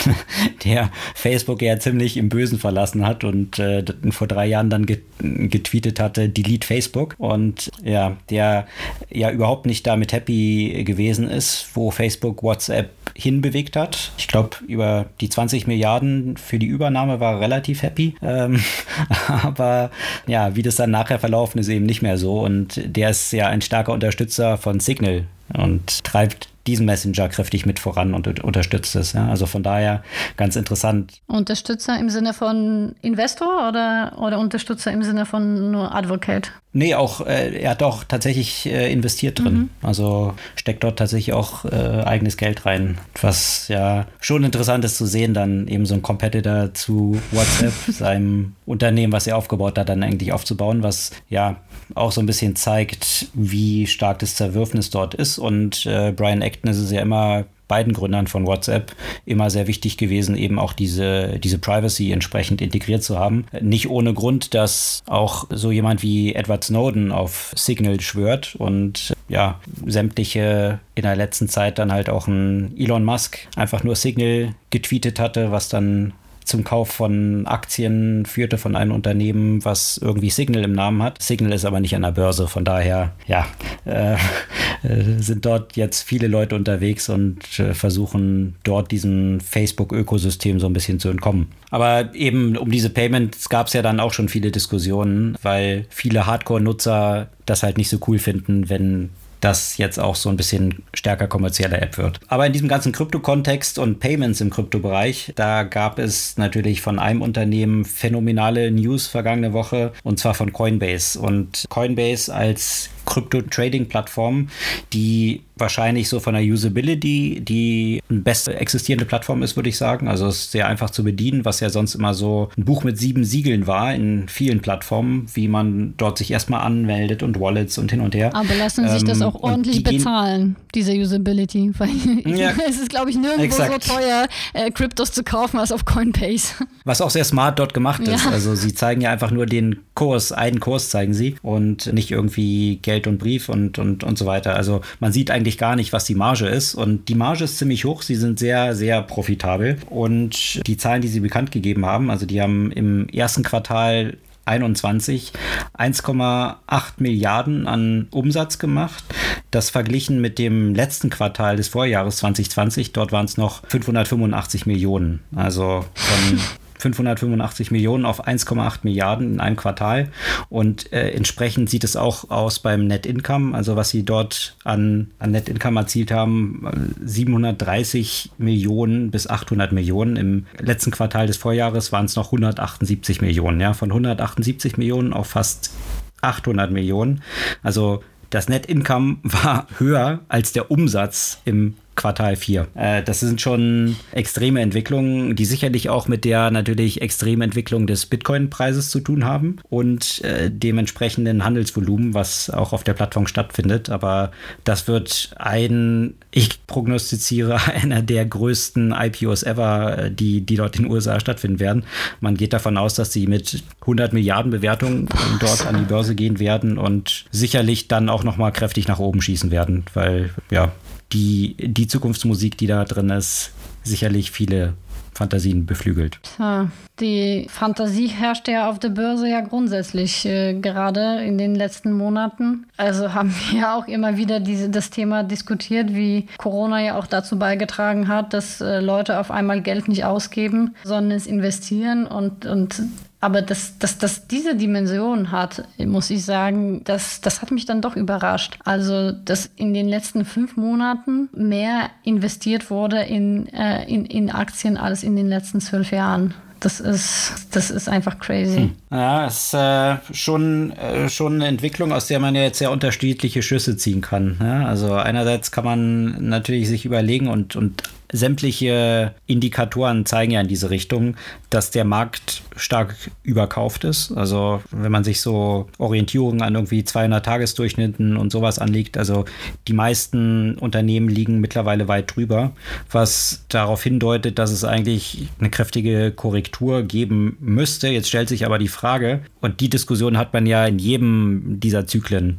der Facebook ja ziemlich im Bösen verlassen hat und äh, vor drei Jahren dann getweetet hatte, delete Facebook und ja, der ja überhaupt nicht damit happy gewesen ist, wo Facebook WhatsApp hinbewegt hat. Ich glaube, über die 20 Milliarden für die Übernahme war er relativ happy. Ähm, aber ja, wie das dann nachher verlaufen ist, eben nicht mehr so. Und der ist ja ein starker Unterstützer von Signal und treibt diesen Messenger kräftig mit voran und unterstützt es. Ja? Also von daher ganz interessant. Unterstützer im Sinne von Investor oder, oder Unterstützer im Sinne von nur Advocate? Nee, auch, äh, er hat auch tatsächlich äh, investiert drin. Mhm. Also steckt dort tatsächlich auch äh, eigenes Geld rein. Was ja schon interessant ist zu sehen, dann eben so ein Competitor zu WhatsApp, seinem Unternehmen, was er aufgebaut hat, dann eigentlich aufzubauen, was ja auch so ein bisschen zeigt, wie stark das Zerwürfnis dort ist. Und äh, Brian Acton ist es ja immer beiden Gründern von WhatsApp immer sehr wichtig gewesen, eben auch diese, diese Privacy entsprechend integriert zu haben. Nicht ohne Grund, dass auch so jemand wie Edward Snowden auf Signal schwört und ja, sämtliche in der letzten Zeit dann halt auch ein Elon Musk einfach nur Signal getweetet hatte, was dann zum Kauf von Aktien führte von einem Unternehmen, was irgendwie Signal im Namen hat. Signal ist aber nicht an der Börse, von daher, ja, äh, äh, sind dort jetzt viele Leute unterwegs und äh, versuchen dort diesem Facebook-Ökosystem so ein bisschen zu entkommen. Aber eben um diese Payments gab es ja dann auch schon viele Diskussionen, weil viele Hardcore-Nutzer das halt nicht so cool finden, wenn das jetzt auch so ein bisschen stärker kommerzielle App wird. Aber in diesem ganzen Krypto-Kontext und Payments im Kryptobereich, da gab es natürlich von einem Unternehmen phänomenale News vergangene Woche und zwar von Coinbase. Und Coinbase als Krypto-Trading-Plattform, die wahrscheinlich so von der Usability die beste existierende Plattform ist, würde ich sagen. Also es ist sehr einfach zu bedienen, was ja sonst immer so ein Buch mit sieben Siegeln war in vielen Plattformen, wie man dort sich erstmal anmeldet und Wallets und hin und her. Aber lassen sich ähm, das auch ordentlich die bezahlen, diese Usability, weil ja, es ist, glaube ich, nirgendwo exakt. so teuer, äh, Kryptos zu kaufen als auf Coinbase. Was auch sehr smart dort gemacht ist. Ja. Also sie zeigen ja einfach nur den Kurs, einen Kurs zeigen sie und nicht irgendwie Geld Geld und Brief und, und, und so weiter. Also man sieht eigentlich gar nicht, was die Marge ist. Und die Marge ist ziemlich hoch. Sie sind sehr, sehr profitabel. Und die Zahlen, die sie bekannt gegeben haben, also die haben im ersten Quartal 21 1,8 Milliarden an Umsatz gemacht. Das verglichen mit dem letzten Quartal des Vorjahres 2020, dort waren es noch 585 Millionen. Also von 585 Millionen auf 1,8 Milliarden in einem Quartal. Und äh, entsprechend sieht es auch aus beim Net Income, also was sie dort an, an Net Income erzielt haben, 730 Millionen bis 800 Millionen. Im letzten Quartal des Vorjahres waren es noch 178 Millionen. Ja, von 178 Millionen auf fast 800 Millionen. Also das Net Income war höher als der Umsatz im Quartal 4. Äh, das sind schon extreme Entwicklungen, die sicherlich auch mit der natürlich extremen Entwicklung des Bitcoin-Preises zu tun haben und äh, dem entsprechenden Handelsvolumen, was auch auf der Plattform stattfindet. Aber das wird ein, ich prognostiziere, einer der größten IPOs ever, äh, die, die dort in den USA stattfinden werden. Man geht davon aus, dass sie mit 100 Milliarden Bewertungen dort an die Börse gehen werden und sicherlich dann auch noch mal kräftig nach oben schießen werden, weil ja, die, die Zukunftsmusik, die da drin ist, sicherlich viele Fantasien beflügelt. Tja, die Fantasie herrscht ja auf der Börse ja grundsätzlich äh, gerade in den letzten Monaten. Also haben wir ja auch immer wieder diese, das Thema diskutiert, wie Corona ja auch dazu beigetragen hat, dass äh, Leute auf einmal Geld nicht ausgeben, sondern es investieren und, und aber dass, dass das diese Dimension hat, muss ich sagen, das, das hat mich dann doch überrascht. Also, dass in den letzten fünf Monaten mehr investiert wurde in, äh, in, in Aktien als in den letzten zwölf Jahren. Das ist, das ist einfach crazy. Hm. Ja, es ist äh, schon, äh, schon eine Entwicklung, aus der man ja jetzt sehr unterschiedliche Schüsse ziehen kann. Ja? Also einerseits kann man natürlich sich überlegen und, und sämtliche Indikatoren zeigen ja in diese Richtung, dass der Markt stark überkauft ist. Also wenn man sich so Orientierungen an irgendwie 200 Tagesdurchschnitten und sowas anlegt, also die meisten Unternehmen liegen mittlerweile weit drüber, was darauf hindeutet, dass es eigentlich eine kräftige Korrektur geben müsste. Jetzt stellt sich aber die Frage, und die Diskussion hat man ja in jedem dieser Zyklen,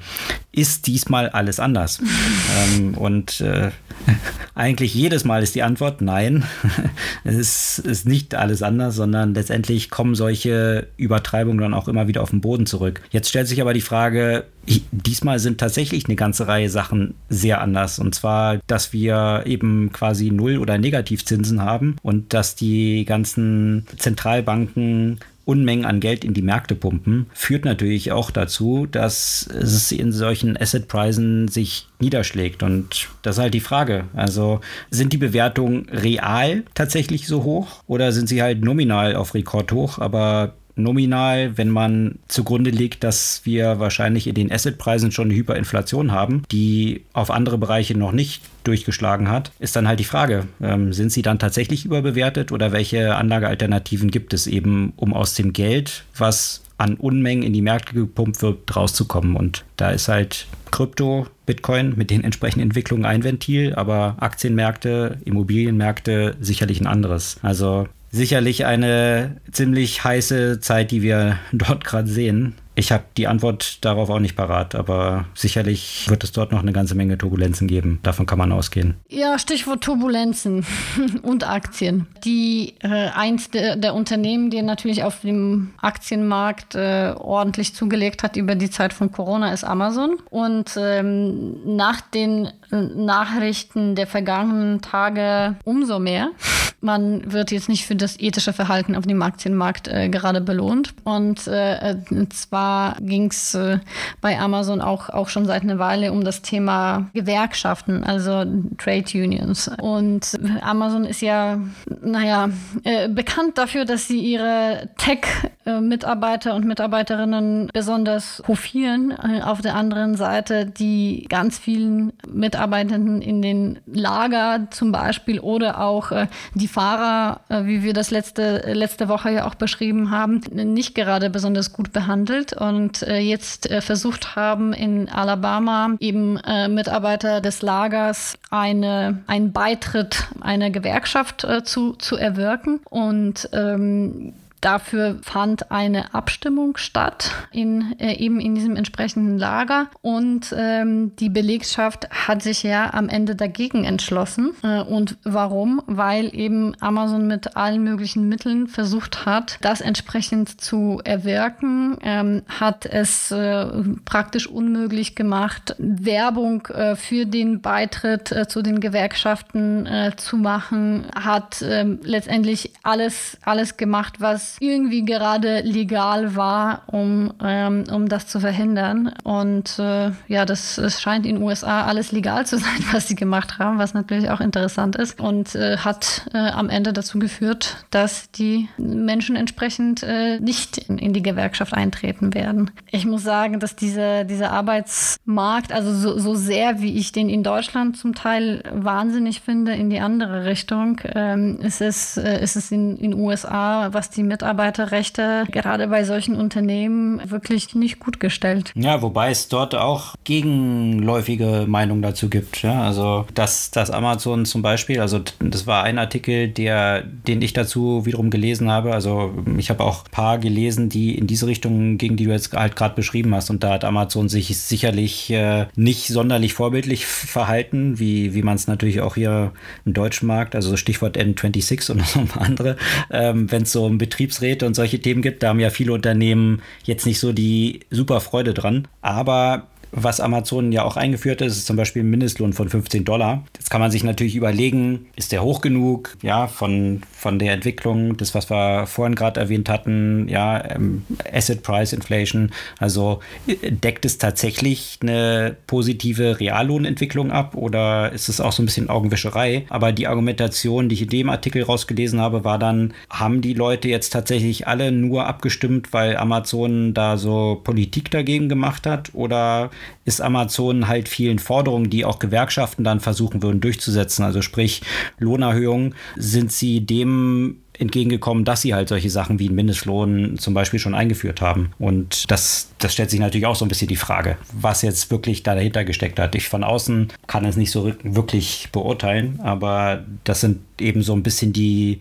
ist diesmal alles anders? ähm, und äh, eigentlich jedes Mal ist die Antwort nein. es ist, ist nicht alles anders, sondern letztendlich kommen solche Übertreibungen dann auch immer wieder auf den Boden zurück. Jetzt stellt sich aber die Frage, diesmal sind tatsächlich eine ganze Reihe Sachen sehr anders. Und zwar, dass wir eben quasi Null- oder Negativzinsen haben und dass die ganzen Zentralbanken Unmengen an Geld in die Märkte pumpen, führt natürlich auch dazu, dass es in solchen Assetpreisen sich niederschlägt. Und das ist halt die Frage. Also sind die Bewertungen real tatsächlich so hoch oder sind sie halt nominal auf Rekord hoch, aber nominal, wenn man zugrunde legt, dass wir wahrscheinlich in den Assetpreisen schon eine Hyperinflation haben, die auf andere Bereiche noch nicht durchgeschlagen hat, ist dann halt die Frage, ähm, sind sie dann tatsächlich überbewertet oder welche Anlagealternativen gibt es eben, um aus dem Geld, was an Unmengen in die Märkte gepumpt wird, rauszukommen. Und da ist halt Krypto, Bitcoin mit den entsprechenden Entwicklungen ein Ventil, aber Aktienmärkte, Immobilienmärkte sicherlich ein anderes. Also sicherlich eine ziemlich heiße Zeit, die wir dort gerade sehen. Ich habe die Antwort darauf auch nicht parat, aber sicherlich wird es dort noch eine ganze Menge Turbulenzen geben. Davon kann man ausgehen. Ja, Stichwort Turbulenzen und Aktien. Die äh, eins der, der, Unternehmen, die natürlich auf dem Aktienmarkt äh, ordentlich zugelegt hat über die Zeit von Corona, ist Amazon. Und ähm, nach den äh, Nachrichten der vergangenen Tage umso mehr. Man wird jetzt nicht für das ethische Verhalten auf dem Aktienmarkt äh, gerade belohnt. Und äh, zwar ging es äh, bei Amazon auch, auch schon seit einer Weile um das Thema Gewerkschaften, also Trade Unions. Und Amazon ist ja, naja, äh, bekannt dafür, dass sie ihre Tech-Mitarbeiter und Mitarbeiterinnen besonders hofieren. Äh, auf der anderen Seite die ganz vielen Mitarbeitenden in den Lager zum Beispiel oder auch äh, die Fahrer, äh, wie wir das letzte, letzte Woche ja auch beschrieben haben, nicht gerade besonders gut behandelt und äh, jetzt äh, versucht haben, in Alabama eben Mitarbeiter des Lagers eine, einen Beitritt einer Gewerkschaft zu, zu erwirken. Und ähm, Dafür fand eine Abstimmung statt in äh, eben in diesem entsprechenden Lager und ähm, die Belegschaft hat sich ja am Ende dagegen entschlossen. Äh, und warum? Weil eben Amazon mit allen möglichen Mitteln versucht hat, das entsprechend zu erwirken, ähm, hat es äh, praktisch unmöglich gemacht, Werbung äh, für den Beitritt äh, zu den Gewerkschaften äh, zu machen, hat ähm, letztendlich alles alles gemacht, was irgendwie gerade legal war, um, ähm, um das zu verhindern. Und äh, ja, das es scheint in den USA alles legal zu sein, was sie gemacht haben, was natürlich auch interessant ist und äh, hat äh, am Ende dazu geführt, dass die Menschen entsprechend äh, nicht in, in, die Gewerkschaft eintreten werden. Ich muss sagen, dass diese, dieser Arbeitsmarkt, also so, so sehr wie ich den in Deutschland zum Teil wahnsinnig finde, in die andere Richtung, ähm, ist es, äh, ist es in den USA, was die mit Mitarbeiterrechte gerade bei solchen Unternehmen wirklich nicht gut gestellt. Ja, wobei es dort auch gegenläufige Meinungen dazu gibt. Ja, also dass, dass Amazon zum Beispiel, also das war ein Artikel, der, den ich dazu wiederum gelesen habe. Also ich habe auch ein paar gelesen, die in diese Richtung gingen, die du jetzt halt gerade beschrieben hast. Und da hat Amazon sich sicherlich äh, nicht sonderlich vorbildlich verhalten, wie, wie man es natürlich auch hier im deutschen Markt, also Stichwort N26 und noch ein paar andere, ähm, wenn es so um Betriebsräte und solche Themen gibt, da haben ja viele Unternehmen jetzt nicht so die super Freude dran. Aber was Amazon ja auch eingeführt ist, ist zum Beispiel ein Mindestlohn von 15 Dollar. Jetzt kann man sich natürlich überlegen, ist der hoch genug, ja, von, von der Entwicklung, das, was wir vorhin gerade erwähnt hatten, ja, ähm, Asset Price Inflation, also äh, deckt es tatsächlich eine positive Reallohnentwicklung ab oder ist es auch so ein bisschen Augenwischerei? Aber die Argumentation, die ich in dem Artikel rausgelesen habe, war dann, haben die Leute jetzt tatsächlich alle nur abgestimmt, weil Amazon da so Politik dagegen gemacht hat oder ist Amazon halt vielen Forderungen, die auch Gewerkschaften dann versuchen würden durchzusetzen, also sprich Lohnerhöhungen, sind sie dem entgegengekommen, dass sie halt solche Sachen wie einen Mindestlohn zum Beispiel schon eingeführt haben. Und das, das stellt sich natürlich auch so ein bisschen die Frage, was jetzt wirklich da dahinter gesteckt hat. Ich von außen kann es nicht so wirklich beurteilen, aber das sind eben so ein bisschen die,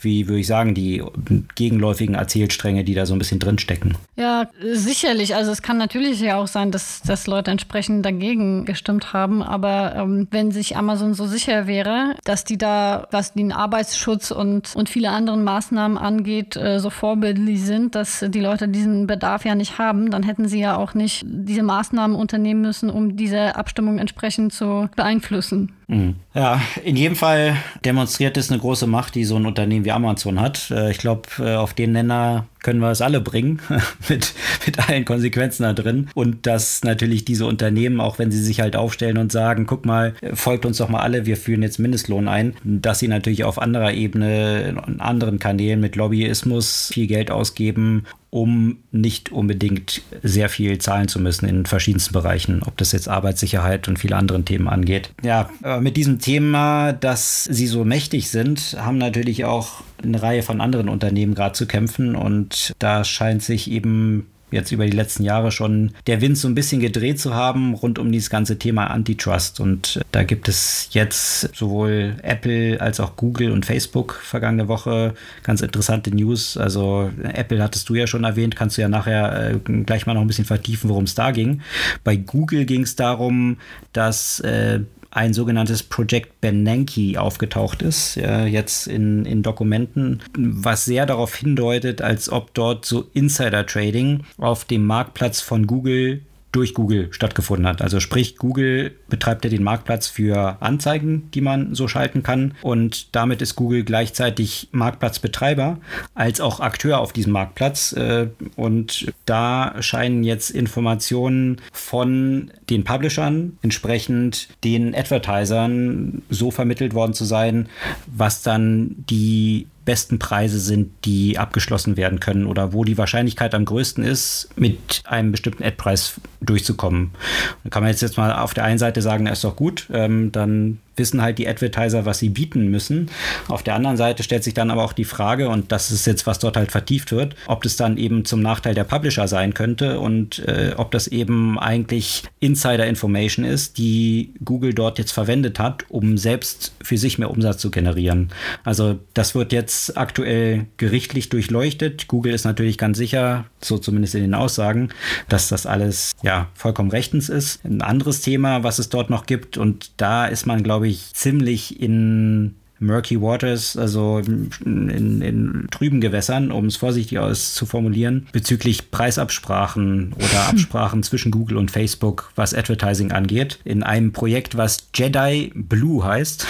wie würde ich sagen, die gegenläufigen Erzählstränge, die da so ein bisschen drinstecken. Ja, sicherlich. Also es kann natürlich ja auch sein, dass, dass Leute entsprechend dagegen gestimmt haben. Aber ähm, wenn sich Amazon so sicher wäre, dass die da, was den Arbeitsschutz und, und viele andere Maßnahmen angeht, äh, so vorbildlich sind, dass die Leute diesen Bedarf ja nicht haben, dann hätten sie ja auch nicht diese Maßnahmen unternehmen müssen, um diese Abstimmung entsprechend zu beeinflussen. Mhm. Ja, in jedem Fall demonstriert es eine große Macht, die so ein Unternehmen wie Amazon hat. Äh, ich glaube, äh, auf den Nenner können wir es alle bringen, mit, mit allen Konsequenzen da drin. Und dass natürlich diese Unternehmen, auch wenn sie sich halt aufstellen und sagen, guck mal, folgt uns doch mal alle, wir führen jetzt Mindestlohn ein, dass sie natürlich auf anderer Ebene, in anderen Kanälen mit Lobbyismus viel Geld ausgeben, um nicht unbedingt sehr viel zahlen zu müssen in verschiedensten Bereichen, ob das jetzt Arbeitssicherheit und viele andere Themen angeht. Ja, mit diesem Thema, dass sie so mächtig sind, haben natürlich auch eine Reihe von anderen Unternehmen gerade zu kämpfen und da scheint sich eben jetzt über die letzten Jahre schon der Wind so ein bisschen gedreht zu haben rund um dieses ganze Thema Antitrust. Und da gibt es jetzt sowohl Apple als auch Google und Facebook vergangene Woche ganz interessante News. Also Apple hattest du ja schon erwähnt, kannst du ja nachher äh, gleich mal noch ein bisschen vertiefen, worum es da ging. Bei Google ging es darum, dass äh, ein sogenanntes Project Bernanke aufgetaucht ist, äh, jetzt in, in Dokumenten, was sehr darauf hindeutet, als ob dort so Insider-Trading auf dem Marktplatz von Google durch Google stattgefunden hat. Also sprich, Google betreibt ja den Marktplatz für Anzeigen, die man so schalten kann. Und damit ist Google gleichzeitig Marktplatzbetreiber als auch Akteur auf diesem Marktplatz. Äh, und da scheinen jetzt Informationen von den Publishern entsprechend den Advertisern so vermittelt worden zu sein, was dann die besten Preise sind, die abgeschlossen werden können oder wo die Wahrscheinlichkeit am größten ist, mit einem bestimmten Ad-Preis durchzukommen. Da kann man jetzt, jetzt mal auf der einen Seite sagen, das ist doch gut, ähm, dann wissen halt die Advertiser, was sie bieten müssen. Auf der anderen Seite stellt sich dann aber auch die Frage, und das ist jetzt, was dort halt vertieft wird, ob das dann eben zum Nachteil der Publisher sein könnte und äh, ob das eben eigentlich Insider-Information ist, die Google dort jetzt verwendet hat, um selbst für sich mehr Umsatz zu generieren. Also das wird jetzt aktuell gerichtlich durchleuchtet. Google ist natürlich ganz sicher, so zumindest in den Aussagen, dass das alles ja vollkommen rechtens ist. Ein anderes Thema, was es dort noch gibt, und da ist man, glaube ich, ich, ziemlich in murky waters, also in, in trüben Gewässern, um es vorsichtig aus zu formulieren, bezüglich Preisabsprachen oder Absprachen zwischen Google und Facebook, was Advertising angeht, in einem Projekt, was Jedi Blue heißt.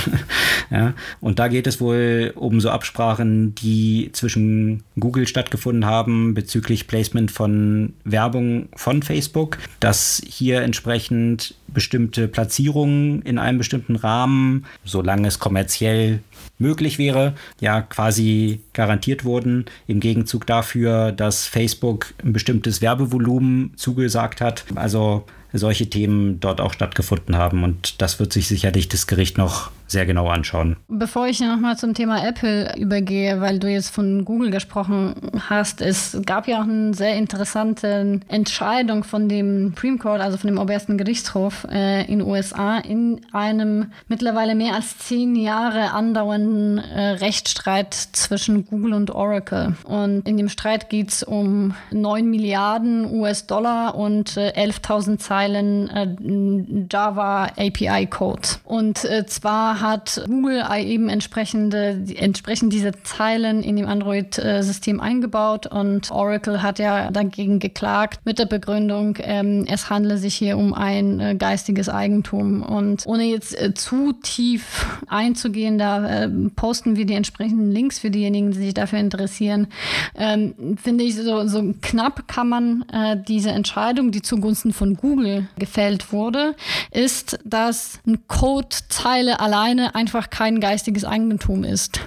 ja, und da geht es wohl um so Absprachen, die zwischen Google stattgefunden haben bezüglich Placement von Werbung von Facebook, dass hier entsprechend bestimmte Platzierungen in einem bestimmten Rahmen, solange es kommerziell möglich wäre, ja quasi garantiert wurden, im Gegenzug dafür, dass Facebook ein bestimmtes Werbevolumen zugesagt hat. Also solche Themen dort auch stattgefunden haben. Und das wird sich sicherlich das Gericht noch sehr genau anschauen. Bevor ich nochmal zum Thema Apple übergehe, weil du jetzt von Google gesprochen hast, es gab ja auch eine sehr interessante Entscheidung von dem Supreme Court, also von dem obersten Gerichtshof äh, in den USA, in einem mittlerweile mehr als zehn Jahre andauernden äh, Rechtsstreit zwischen Google und Oracle. Und in dem Streit geht es um 9 Milliarden US-Dollar und äh, 11.000 Zeilen äh, Java API-Code. Und äh, zwar hat Google eben entsprechende, entsprechend diese Zeilen in dem Android-System eingebaut und Oracle hat ja dagegen geklagt mit der Begründung, ähm, es handle sich hier um ein äh, geistiges Eigentum. Und ohne jetzt äh, zu tief einzugehen, da äh, posten wir die entsprechenden Links für diejenigen, die sich dafür interessieren. Ähm, finde ich, so, so knapp kann man äh, diese Entscheidung, die zugunsten von Google gefällt wurde, ist, dass eine Codezeile alleine einfach kein geistiges Eigentum ist.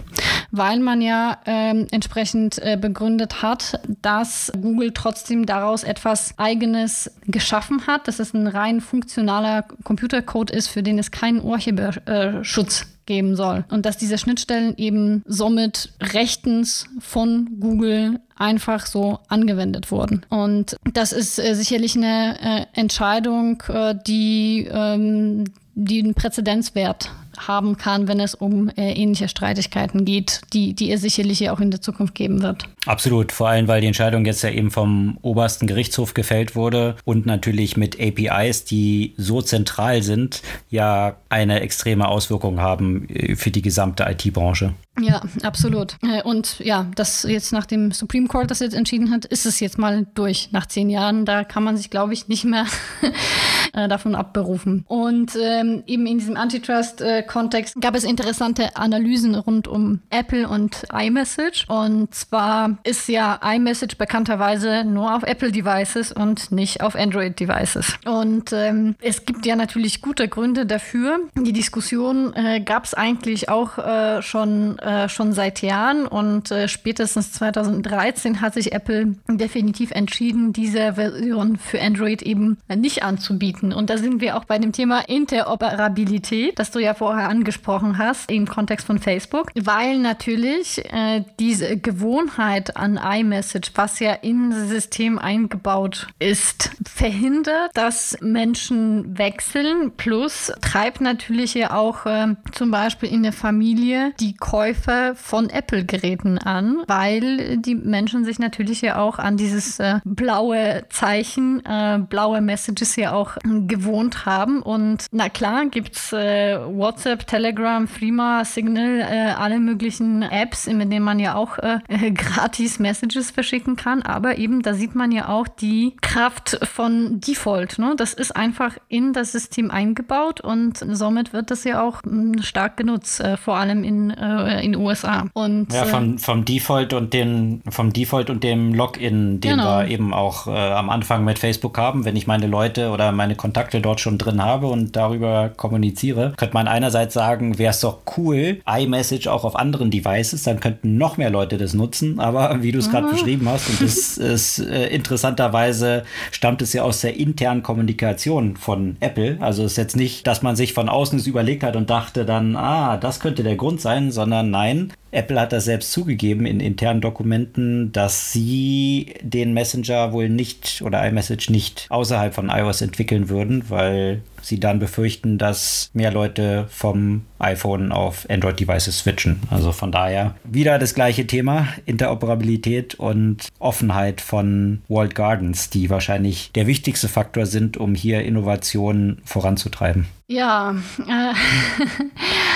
Weil man ja ähm, entsprechend äh, begründet hat, dass Google trotzdem daraus etwas Eigenes geschaffen hat, dass es ein rein funktionaler Computercode ist, für den es keinen Urheberschutz geben soll. Und dass diese Schnittstellen eben somit rechtens von Google einfach so angewendet wurden. Und das ist äh, sicherlich eine äh, Entscheidung, äh, die, ähm, die einen Präzedenzwert haben kann, wenn es um äh, ähnliche Streitigkeiten geht, die, die es sicherlich auch in der Zukunft geben wird. Absolut, vor allem weil die Entscheidung jetzt ja eben vom obersten Gerichtshof gefällt wurde und natürlich mit APIs, die so zentral sind, ja eine extreme Auswirkung haben äh, für die gesamte IT-Branche. Ja, absolut. Äh, und ja, das jetzt nach dem Supreme Court das jetzt entschieden hat, ist es jetzt mal durch nach zehn Jahren. Da kann man sich, glaube ich, nicht mehr äh, davon abberufen. Und ähm, eben in diesem Antitrust-Kontext gab es interessante Analysen rund um Apple und iMessage. Und zwar ist ja iMessage bekannterweise nur auf Apple-Devices und nicht auf Android-Devices. Und ähm, es gibt ja natürlich gute Gründe dafür. Die Diskussion äh, gab es eigentlich auch äh, schon äh, schon seit Jahren. Und äh, spätestens 2013 hat sich Apple definitiv entschieden, diese Version für Android eben nicht anzubieten. Und da sind wir auch bei dem Thema Interoperabilität, das du ja vorher angesprochen hast, im Kontext von Facebook, weil natürlich äh, diese Gewohnheit an iMessage, was ja in das System eingebaut ist, verhindert, dass Menschen wechseln, plus treibt natürlich ja auch äh, zum Beispiel in der Familie die Käufe Käufe von Apple-Geräten an, weil die Menschen sich natürlich ja auch an dieses äh, blaue Zeichen, äh, blaue Messages ja auch gewohnt haben. Und na klar, gibt es äh, WhatsApp, Telegram, Freema, Signal, äh, alle möglichen Apps, mit denen man ja auch äh, gratis Messages verschicken kann. Aber eben, da sieht man ja auch die Kraft von Default. Ne? Das ist einfach in das System eingebaut und somit wird das ja auch mh, stark genutzt, äh, vor allem in äh, in den USA. Und, ja, vom, äh, vom Default und den, vom Default und dem Login, den genau. wir eben auch äh, am Anfang mit Facebook haben. Wenn ich meine Leute oder meine Kontakte dort schon drin habe und darüber kommuniziere, könnte man einerseits sagen, wäre es doch cool, iMessage auch auf anderen Devices, dann könnten noch mehr Leute das nutzen. Aber wie du es gerade beschrieben hast, und das ist äh, interessanterweise stammt es ja aus der internen Kommunikation von Apple. Also es ist jetzt nicht, dass man sich von außen es überlegt hat und dachte dann, ah, das könnte der Grund sein, sondern nein, Apple hat das selbst zugegeben in internen Dokumenten, dass sie den Messenger wohl nicht oder iMessage nicht außerhalb von iOS entwickeln würden, weil sie dann befürchten, dass mehr Leute vom iPhone auf Android-Devices switchen. Also von daher wieder das gleiche Thema, Interoperabilität und Offenheit von Walled Gardens, die wahrscheinlich der wichtigste Faktor sind, um hier Innovationen voranzutreiben. Ja, äh,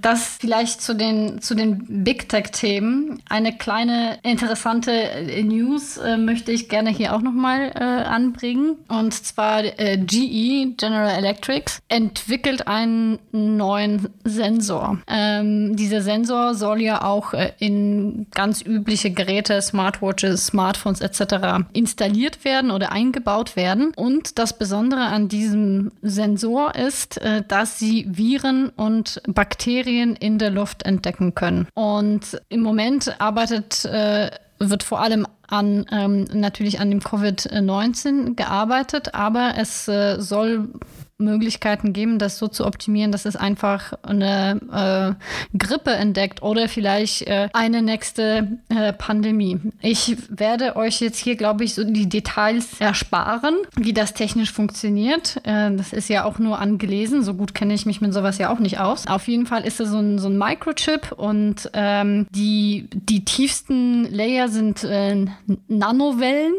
das vielleicht zu den, zu den Big Tech-Themen. Eine kleine interessante äh, News äh, möchte ich gerne hier auch nochmal äh, anbringen. Und zwar äh, GE, General Electric, entwickelt einen neuen Sensor. Ähm, dieser Sensor soll ja auch äh, in ganz übliche Geräte, Smartwatches, Smartphones etc. installiert werden oder eingebaut werden. Und das Besondere an diesem Sensor ist, äh, dass sie Viren und Bakterien in der Luft entdecken können. Und im Moment arbeitet äh, wird vor allem an ähm, natürlich an dem Covid-19 gearbeitet, aber es äh, soll Möglichkeiten geben, das so zu optimieren, dass es einfach eine äh, Grippe entdeckt oder vielleicht äh, eine nächste äh, Pandemie. Ich werde euch jetzt hier, glaube ich, so die Details ersparen, wie das technisch funktioniert. Äh, das ist ja auch nur angelesen. So gut kenne ich mich mit sowas ja auch nicht aus. Auf jeden Fall ist es so ein, so ein Microchip und ähm, die, die tiefsten Layer sind äh, Nanowellen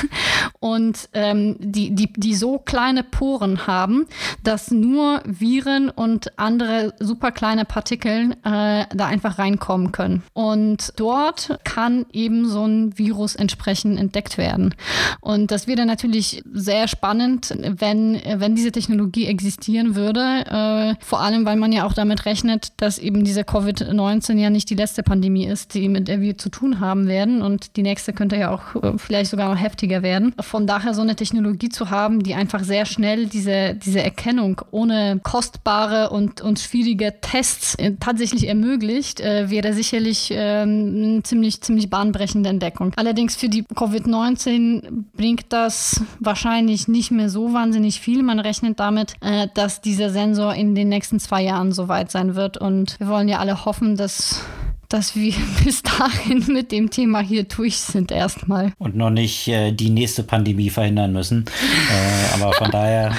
und ähm, die, die, die so kleine Poren haben, dass nur Viren und andere super kleine Partikel äh, da einfach reinkommen können. Und dort kann eben so ein Virus entsprechend entdeckt werden. Und das wäre natürlich sehr spannend, wenn, wenn diese Technologie existieren würde. Äh, vor allem, weil man ja auch damit rechnet, dass eben diese Covid-19 ja nicht die letzte Pandemie ist, die, mit der wir zu tun haben werden. Und die nächste könnte ja auch äh, vielleicht sogar noch heftiger werden. Von daher so eine Technologie zu haben, die einfach sehr schnell diese, diese Erkennung ohne kostbare und, und schwierige Tests äh, tatsächlich ermöglicht, äh, wäre sicherlich ähm, eine ziemlich, ziemlich bahnbrechende Entdeckung. Allerdings für die Covid-19 bringt das wahrscheinlich nicht mehr so wahnsinnig viel. Man rechnet damit, äh, dass dieser Sensor in den nächsten zwei Jahren soweit sein wird. Und wir wollen ja alle hoffen, dass dass wir bis dahin mit dem Thema hier durch sind erstmal. Und noch nicht äh, die nächste Pandemie verhindern müssen. äh, aber von daher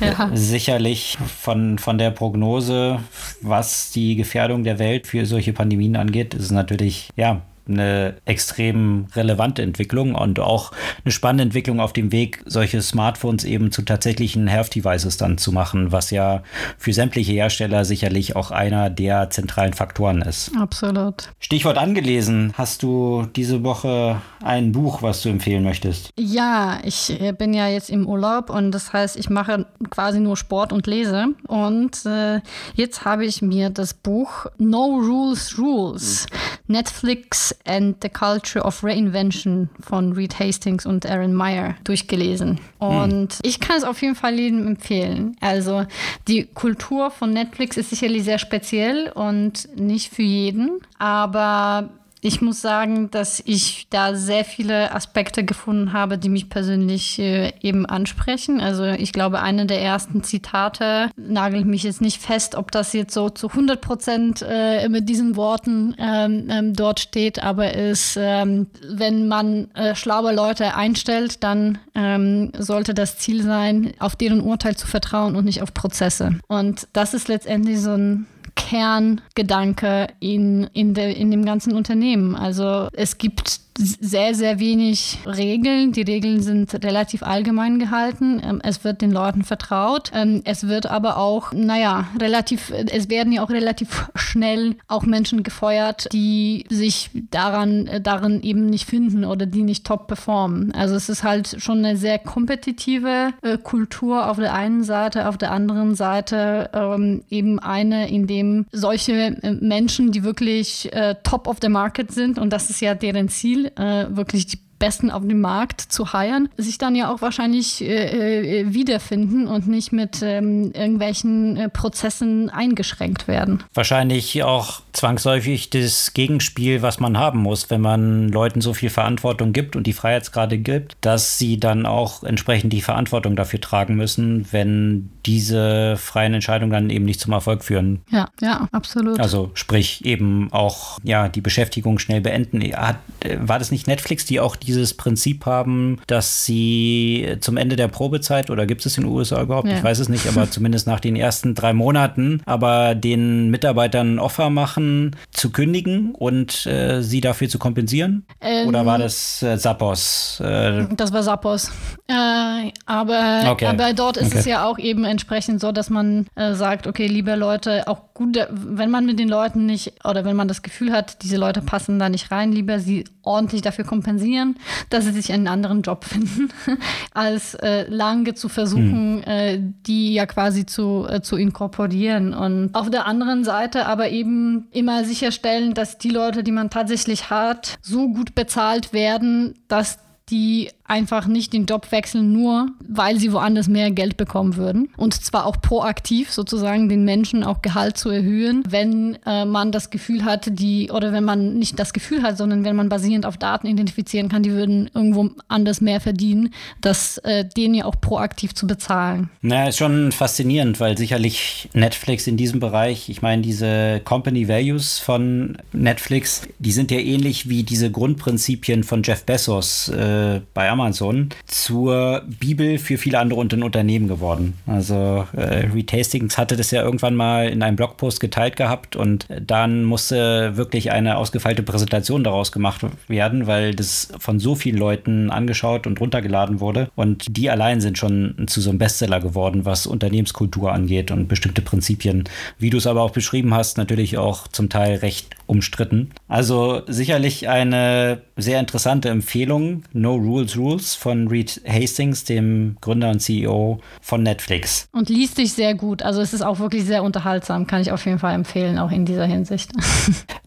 ja. äh, sicherlich von, von der Prognose, was die Gefährdung der Welt für solche Pandemien angeht, ist es natürlich, ja, eine extrem relevante Entwicklung und auch eine spannende Entwicklung auf dem Weg, solche Smartphones eben zu tatsächlichen Health Devices dann zu machen, was ja für sämtliche Hersteller sicherlich auch einer der zentralen Faktoren ist. Absolut. Stichwort angelesen. Hast du diese Woche ein Buch, was du empfehlen möchtest? Ja, ich äh, bin ja jetzt im Urlaub und das heißt, ich mache quasi nur Sport und lese. Und äh, jetzt habe ich mir das Buch No Rules Rules, Netflix and the Culture of Reinvention von Reed Hastings und Aaron Meyer durchgelesen. Und hm. ich kann es auf jeden Fall jedem empfehlen. Also die Kultur von Netflix ist sicherlich sehr speziell und nicht für jeden, aber ich muss sagen, dass ich da sehr viele Aspekte gefunden habe, die mich persönlich äh, eben ansprechen. Also ich glaube, eine der ersten Zitate nagelt mich jetzt nicht fest, ob das jetzt so zu 100 Prozent äh, mit diesen Worten ähm, ähm, dort steht, aber ist, ähm, wenn man äh, schlaue Leute einstellt, dann ähm, sollte das Ziel sein, auf deren Urteil zu vertrauen und nicht auf Prozesse. Und das ist letztendlich so ein Kerngedanke in, in, de, in dem ganzen Unternehmen. Also es gibt sehr, sehr wenig Regeln. Die Regeln sind relativ allgemein gehalten. Ähm, es wird den Leuten vertraut. Ähm, es wird aber auch, naja, relativ, es werden ja auch relativ schnell auch Menschen gefeuert, die sich daran, äh, darin eben nicht finden oder die nicht top performen. Also es ist halt schon eine sehr kompetitive äh, Kultur auf der einen Seite, auf der anderen Seite ähm, eben eine, in dem solche äh, Menschen, die wirklich top of the market sind und das ist ja deren Ziel, äh, wirklich die Besten auf dem Markt zu heiren, sich dann ja auch wahrscheinlich äh, äh, wiederfinden und nicht mit ähm, irgendwelchen äh, Prozessen eingeschränkt werden. Wahrscheinlich auch zwangsläufig das Gegenspiel, was man haben muss, wenn man Leuten so viel Verantwortung gibt und die Freiheitsgrade gibt, dass sie dann auch entsprechend die Verantwortung dafür tragen müssen, wenn diese freien Entscheidungen dann eben nicht zum Erfolg führen. Ja, ja, absolut. Also sprich eben auch ja die Beschäftigung schnell beenden. Hat, war das nicht Netflix, die auch dieses Prinzip haben, dass sie zum Ende der Probezeit oder gibt es in den USA überhaupt? Ja. Ich weiß es nicht, aber zumindest nach den ersten drei Monaten, aber den Mitarbeitern Offer machen, zu kündigen und äh, sie dafür zu kompensieren? Ähm, oder war das äh, Sappos? Äh, das war Sappos. Äh, aber, okay. aber dort ist okay. es ja auch eben entsprechend so, dass man äh, sagt, okay, liebe Leute, auch gut, wenn man mit den Leuten nicht oder wenn man das Gefühl hat, diese Leute passen da nicht rein, lieber sie ordentlich dafür kompensieren, dass sie sich einen anderen Job finden, als äh, lange zu versuchen, hm. äh, die ja quasi zu, äh, zu inkorporieren. Und auf der anderen Seite aber eben immer sicherstellen, dass die Leute, die man tatsächlich hat, so gut bezahlt werden, dass die einfach nicht den Job wechseln, nur weil sie woanders mehr Geld bekommen würden. Und zwar auch proaktiv sozusagen den Menschen auch Gehalt zu erhöhen, wenn äh, man das Gefühl hat, die, oder wenn man nicht das Gefühl hat, sondern wenn man basierend auf Daten identifizieren kann, die würden irgendwo anders mehr verdienen, das äh, denen ja auch proaktiv zu bezahlen. Na, ist schon faszinierend, weil sicherlich Netflix in diesem Bereich, ich meine, diese Company Values von Netflix, die sind ja ähnlich wie diese Grundprinzipien von Jeff Bezos äh, bei Amazon zur Bibel für viele andere Unternehmen geworden. Also äh, Retastings hatte das ja irgendwann mal in einem Blogpost geteilt gehabt und dann musste wirklich eine ausgefeilte Präsentation daraus gemacht werden, weil das von so vielen Leuten angeschaut und runtergeladen wurde und die allein sind schon zu so einem Bestseller geworden, was Unternehmenskultur angeht und bestimmte Prinzipien. Wie du es aber auch beschrieben hast, natürlich auch zum Teil recht umstritten. Also sicherlich eine sehr interessante Empfehlung. No Rules Rules von Reed Hastings, dem Gründer und CEO von Netflix. Und liest sich sehr gut. Also es ist auch wirklich sehr unterhaltsam, kann ich auf jeden Fall empfehlen, auch in dieser Hinsicht.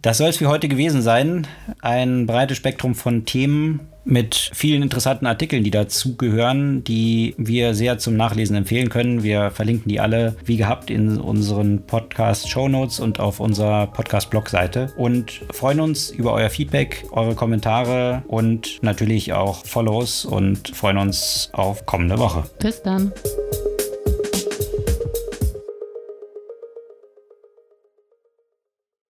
Das soll es für heute gewesen sein. Ein breites Spektrum von Themen mit vielen interessanten Artikeln, die dazugehören, die wir sehr zum Nachlesen empfehlen können. Wir verlinken die alle, wie gehabt, in unseren Podcast-Show Notes und auf unserer Podcast-Blog-Seite und freuen uns über euer Feedback, eure Kommentare und natürlich auch Follows und freuen uns auf kommende Woche. Bis dann.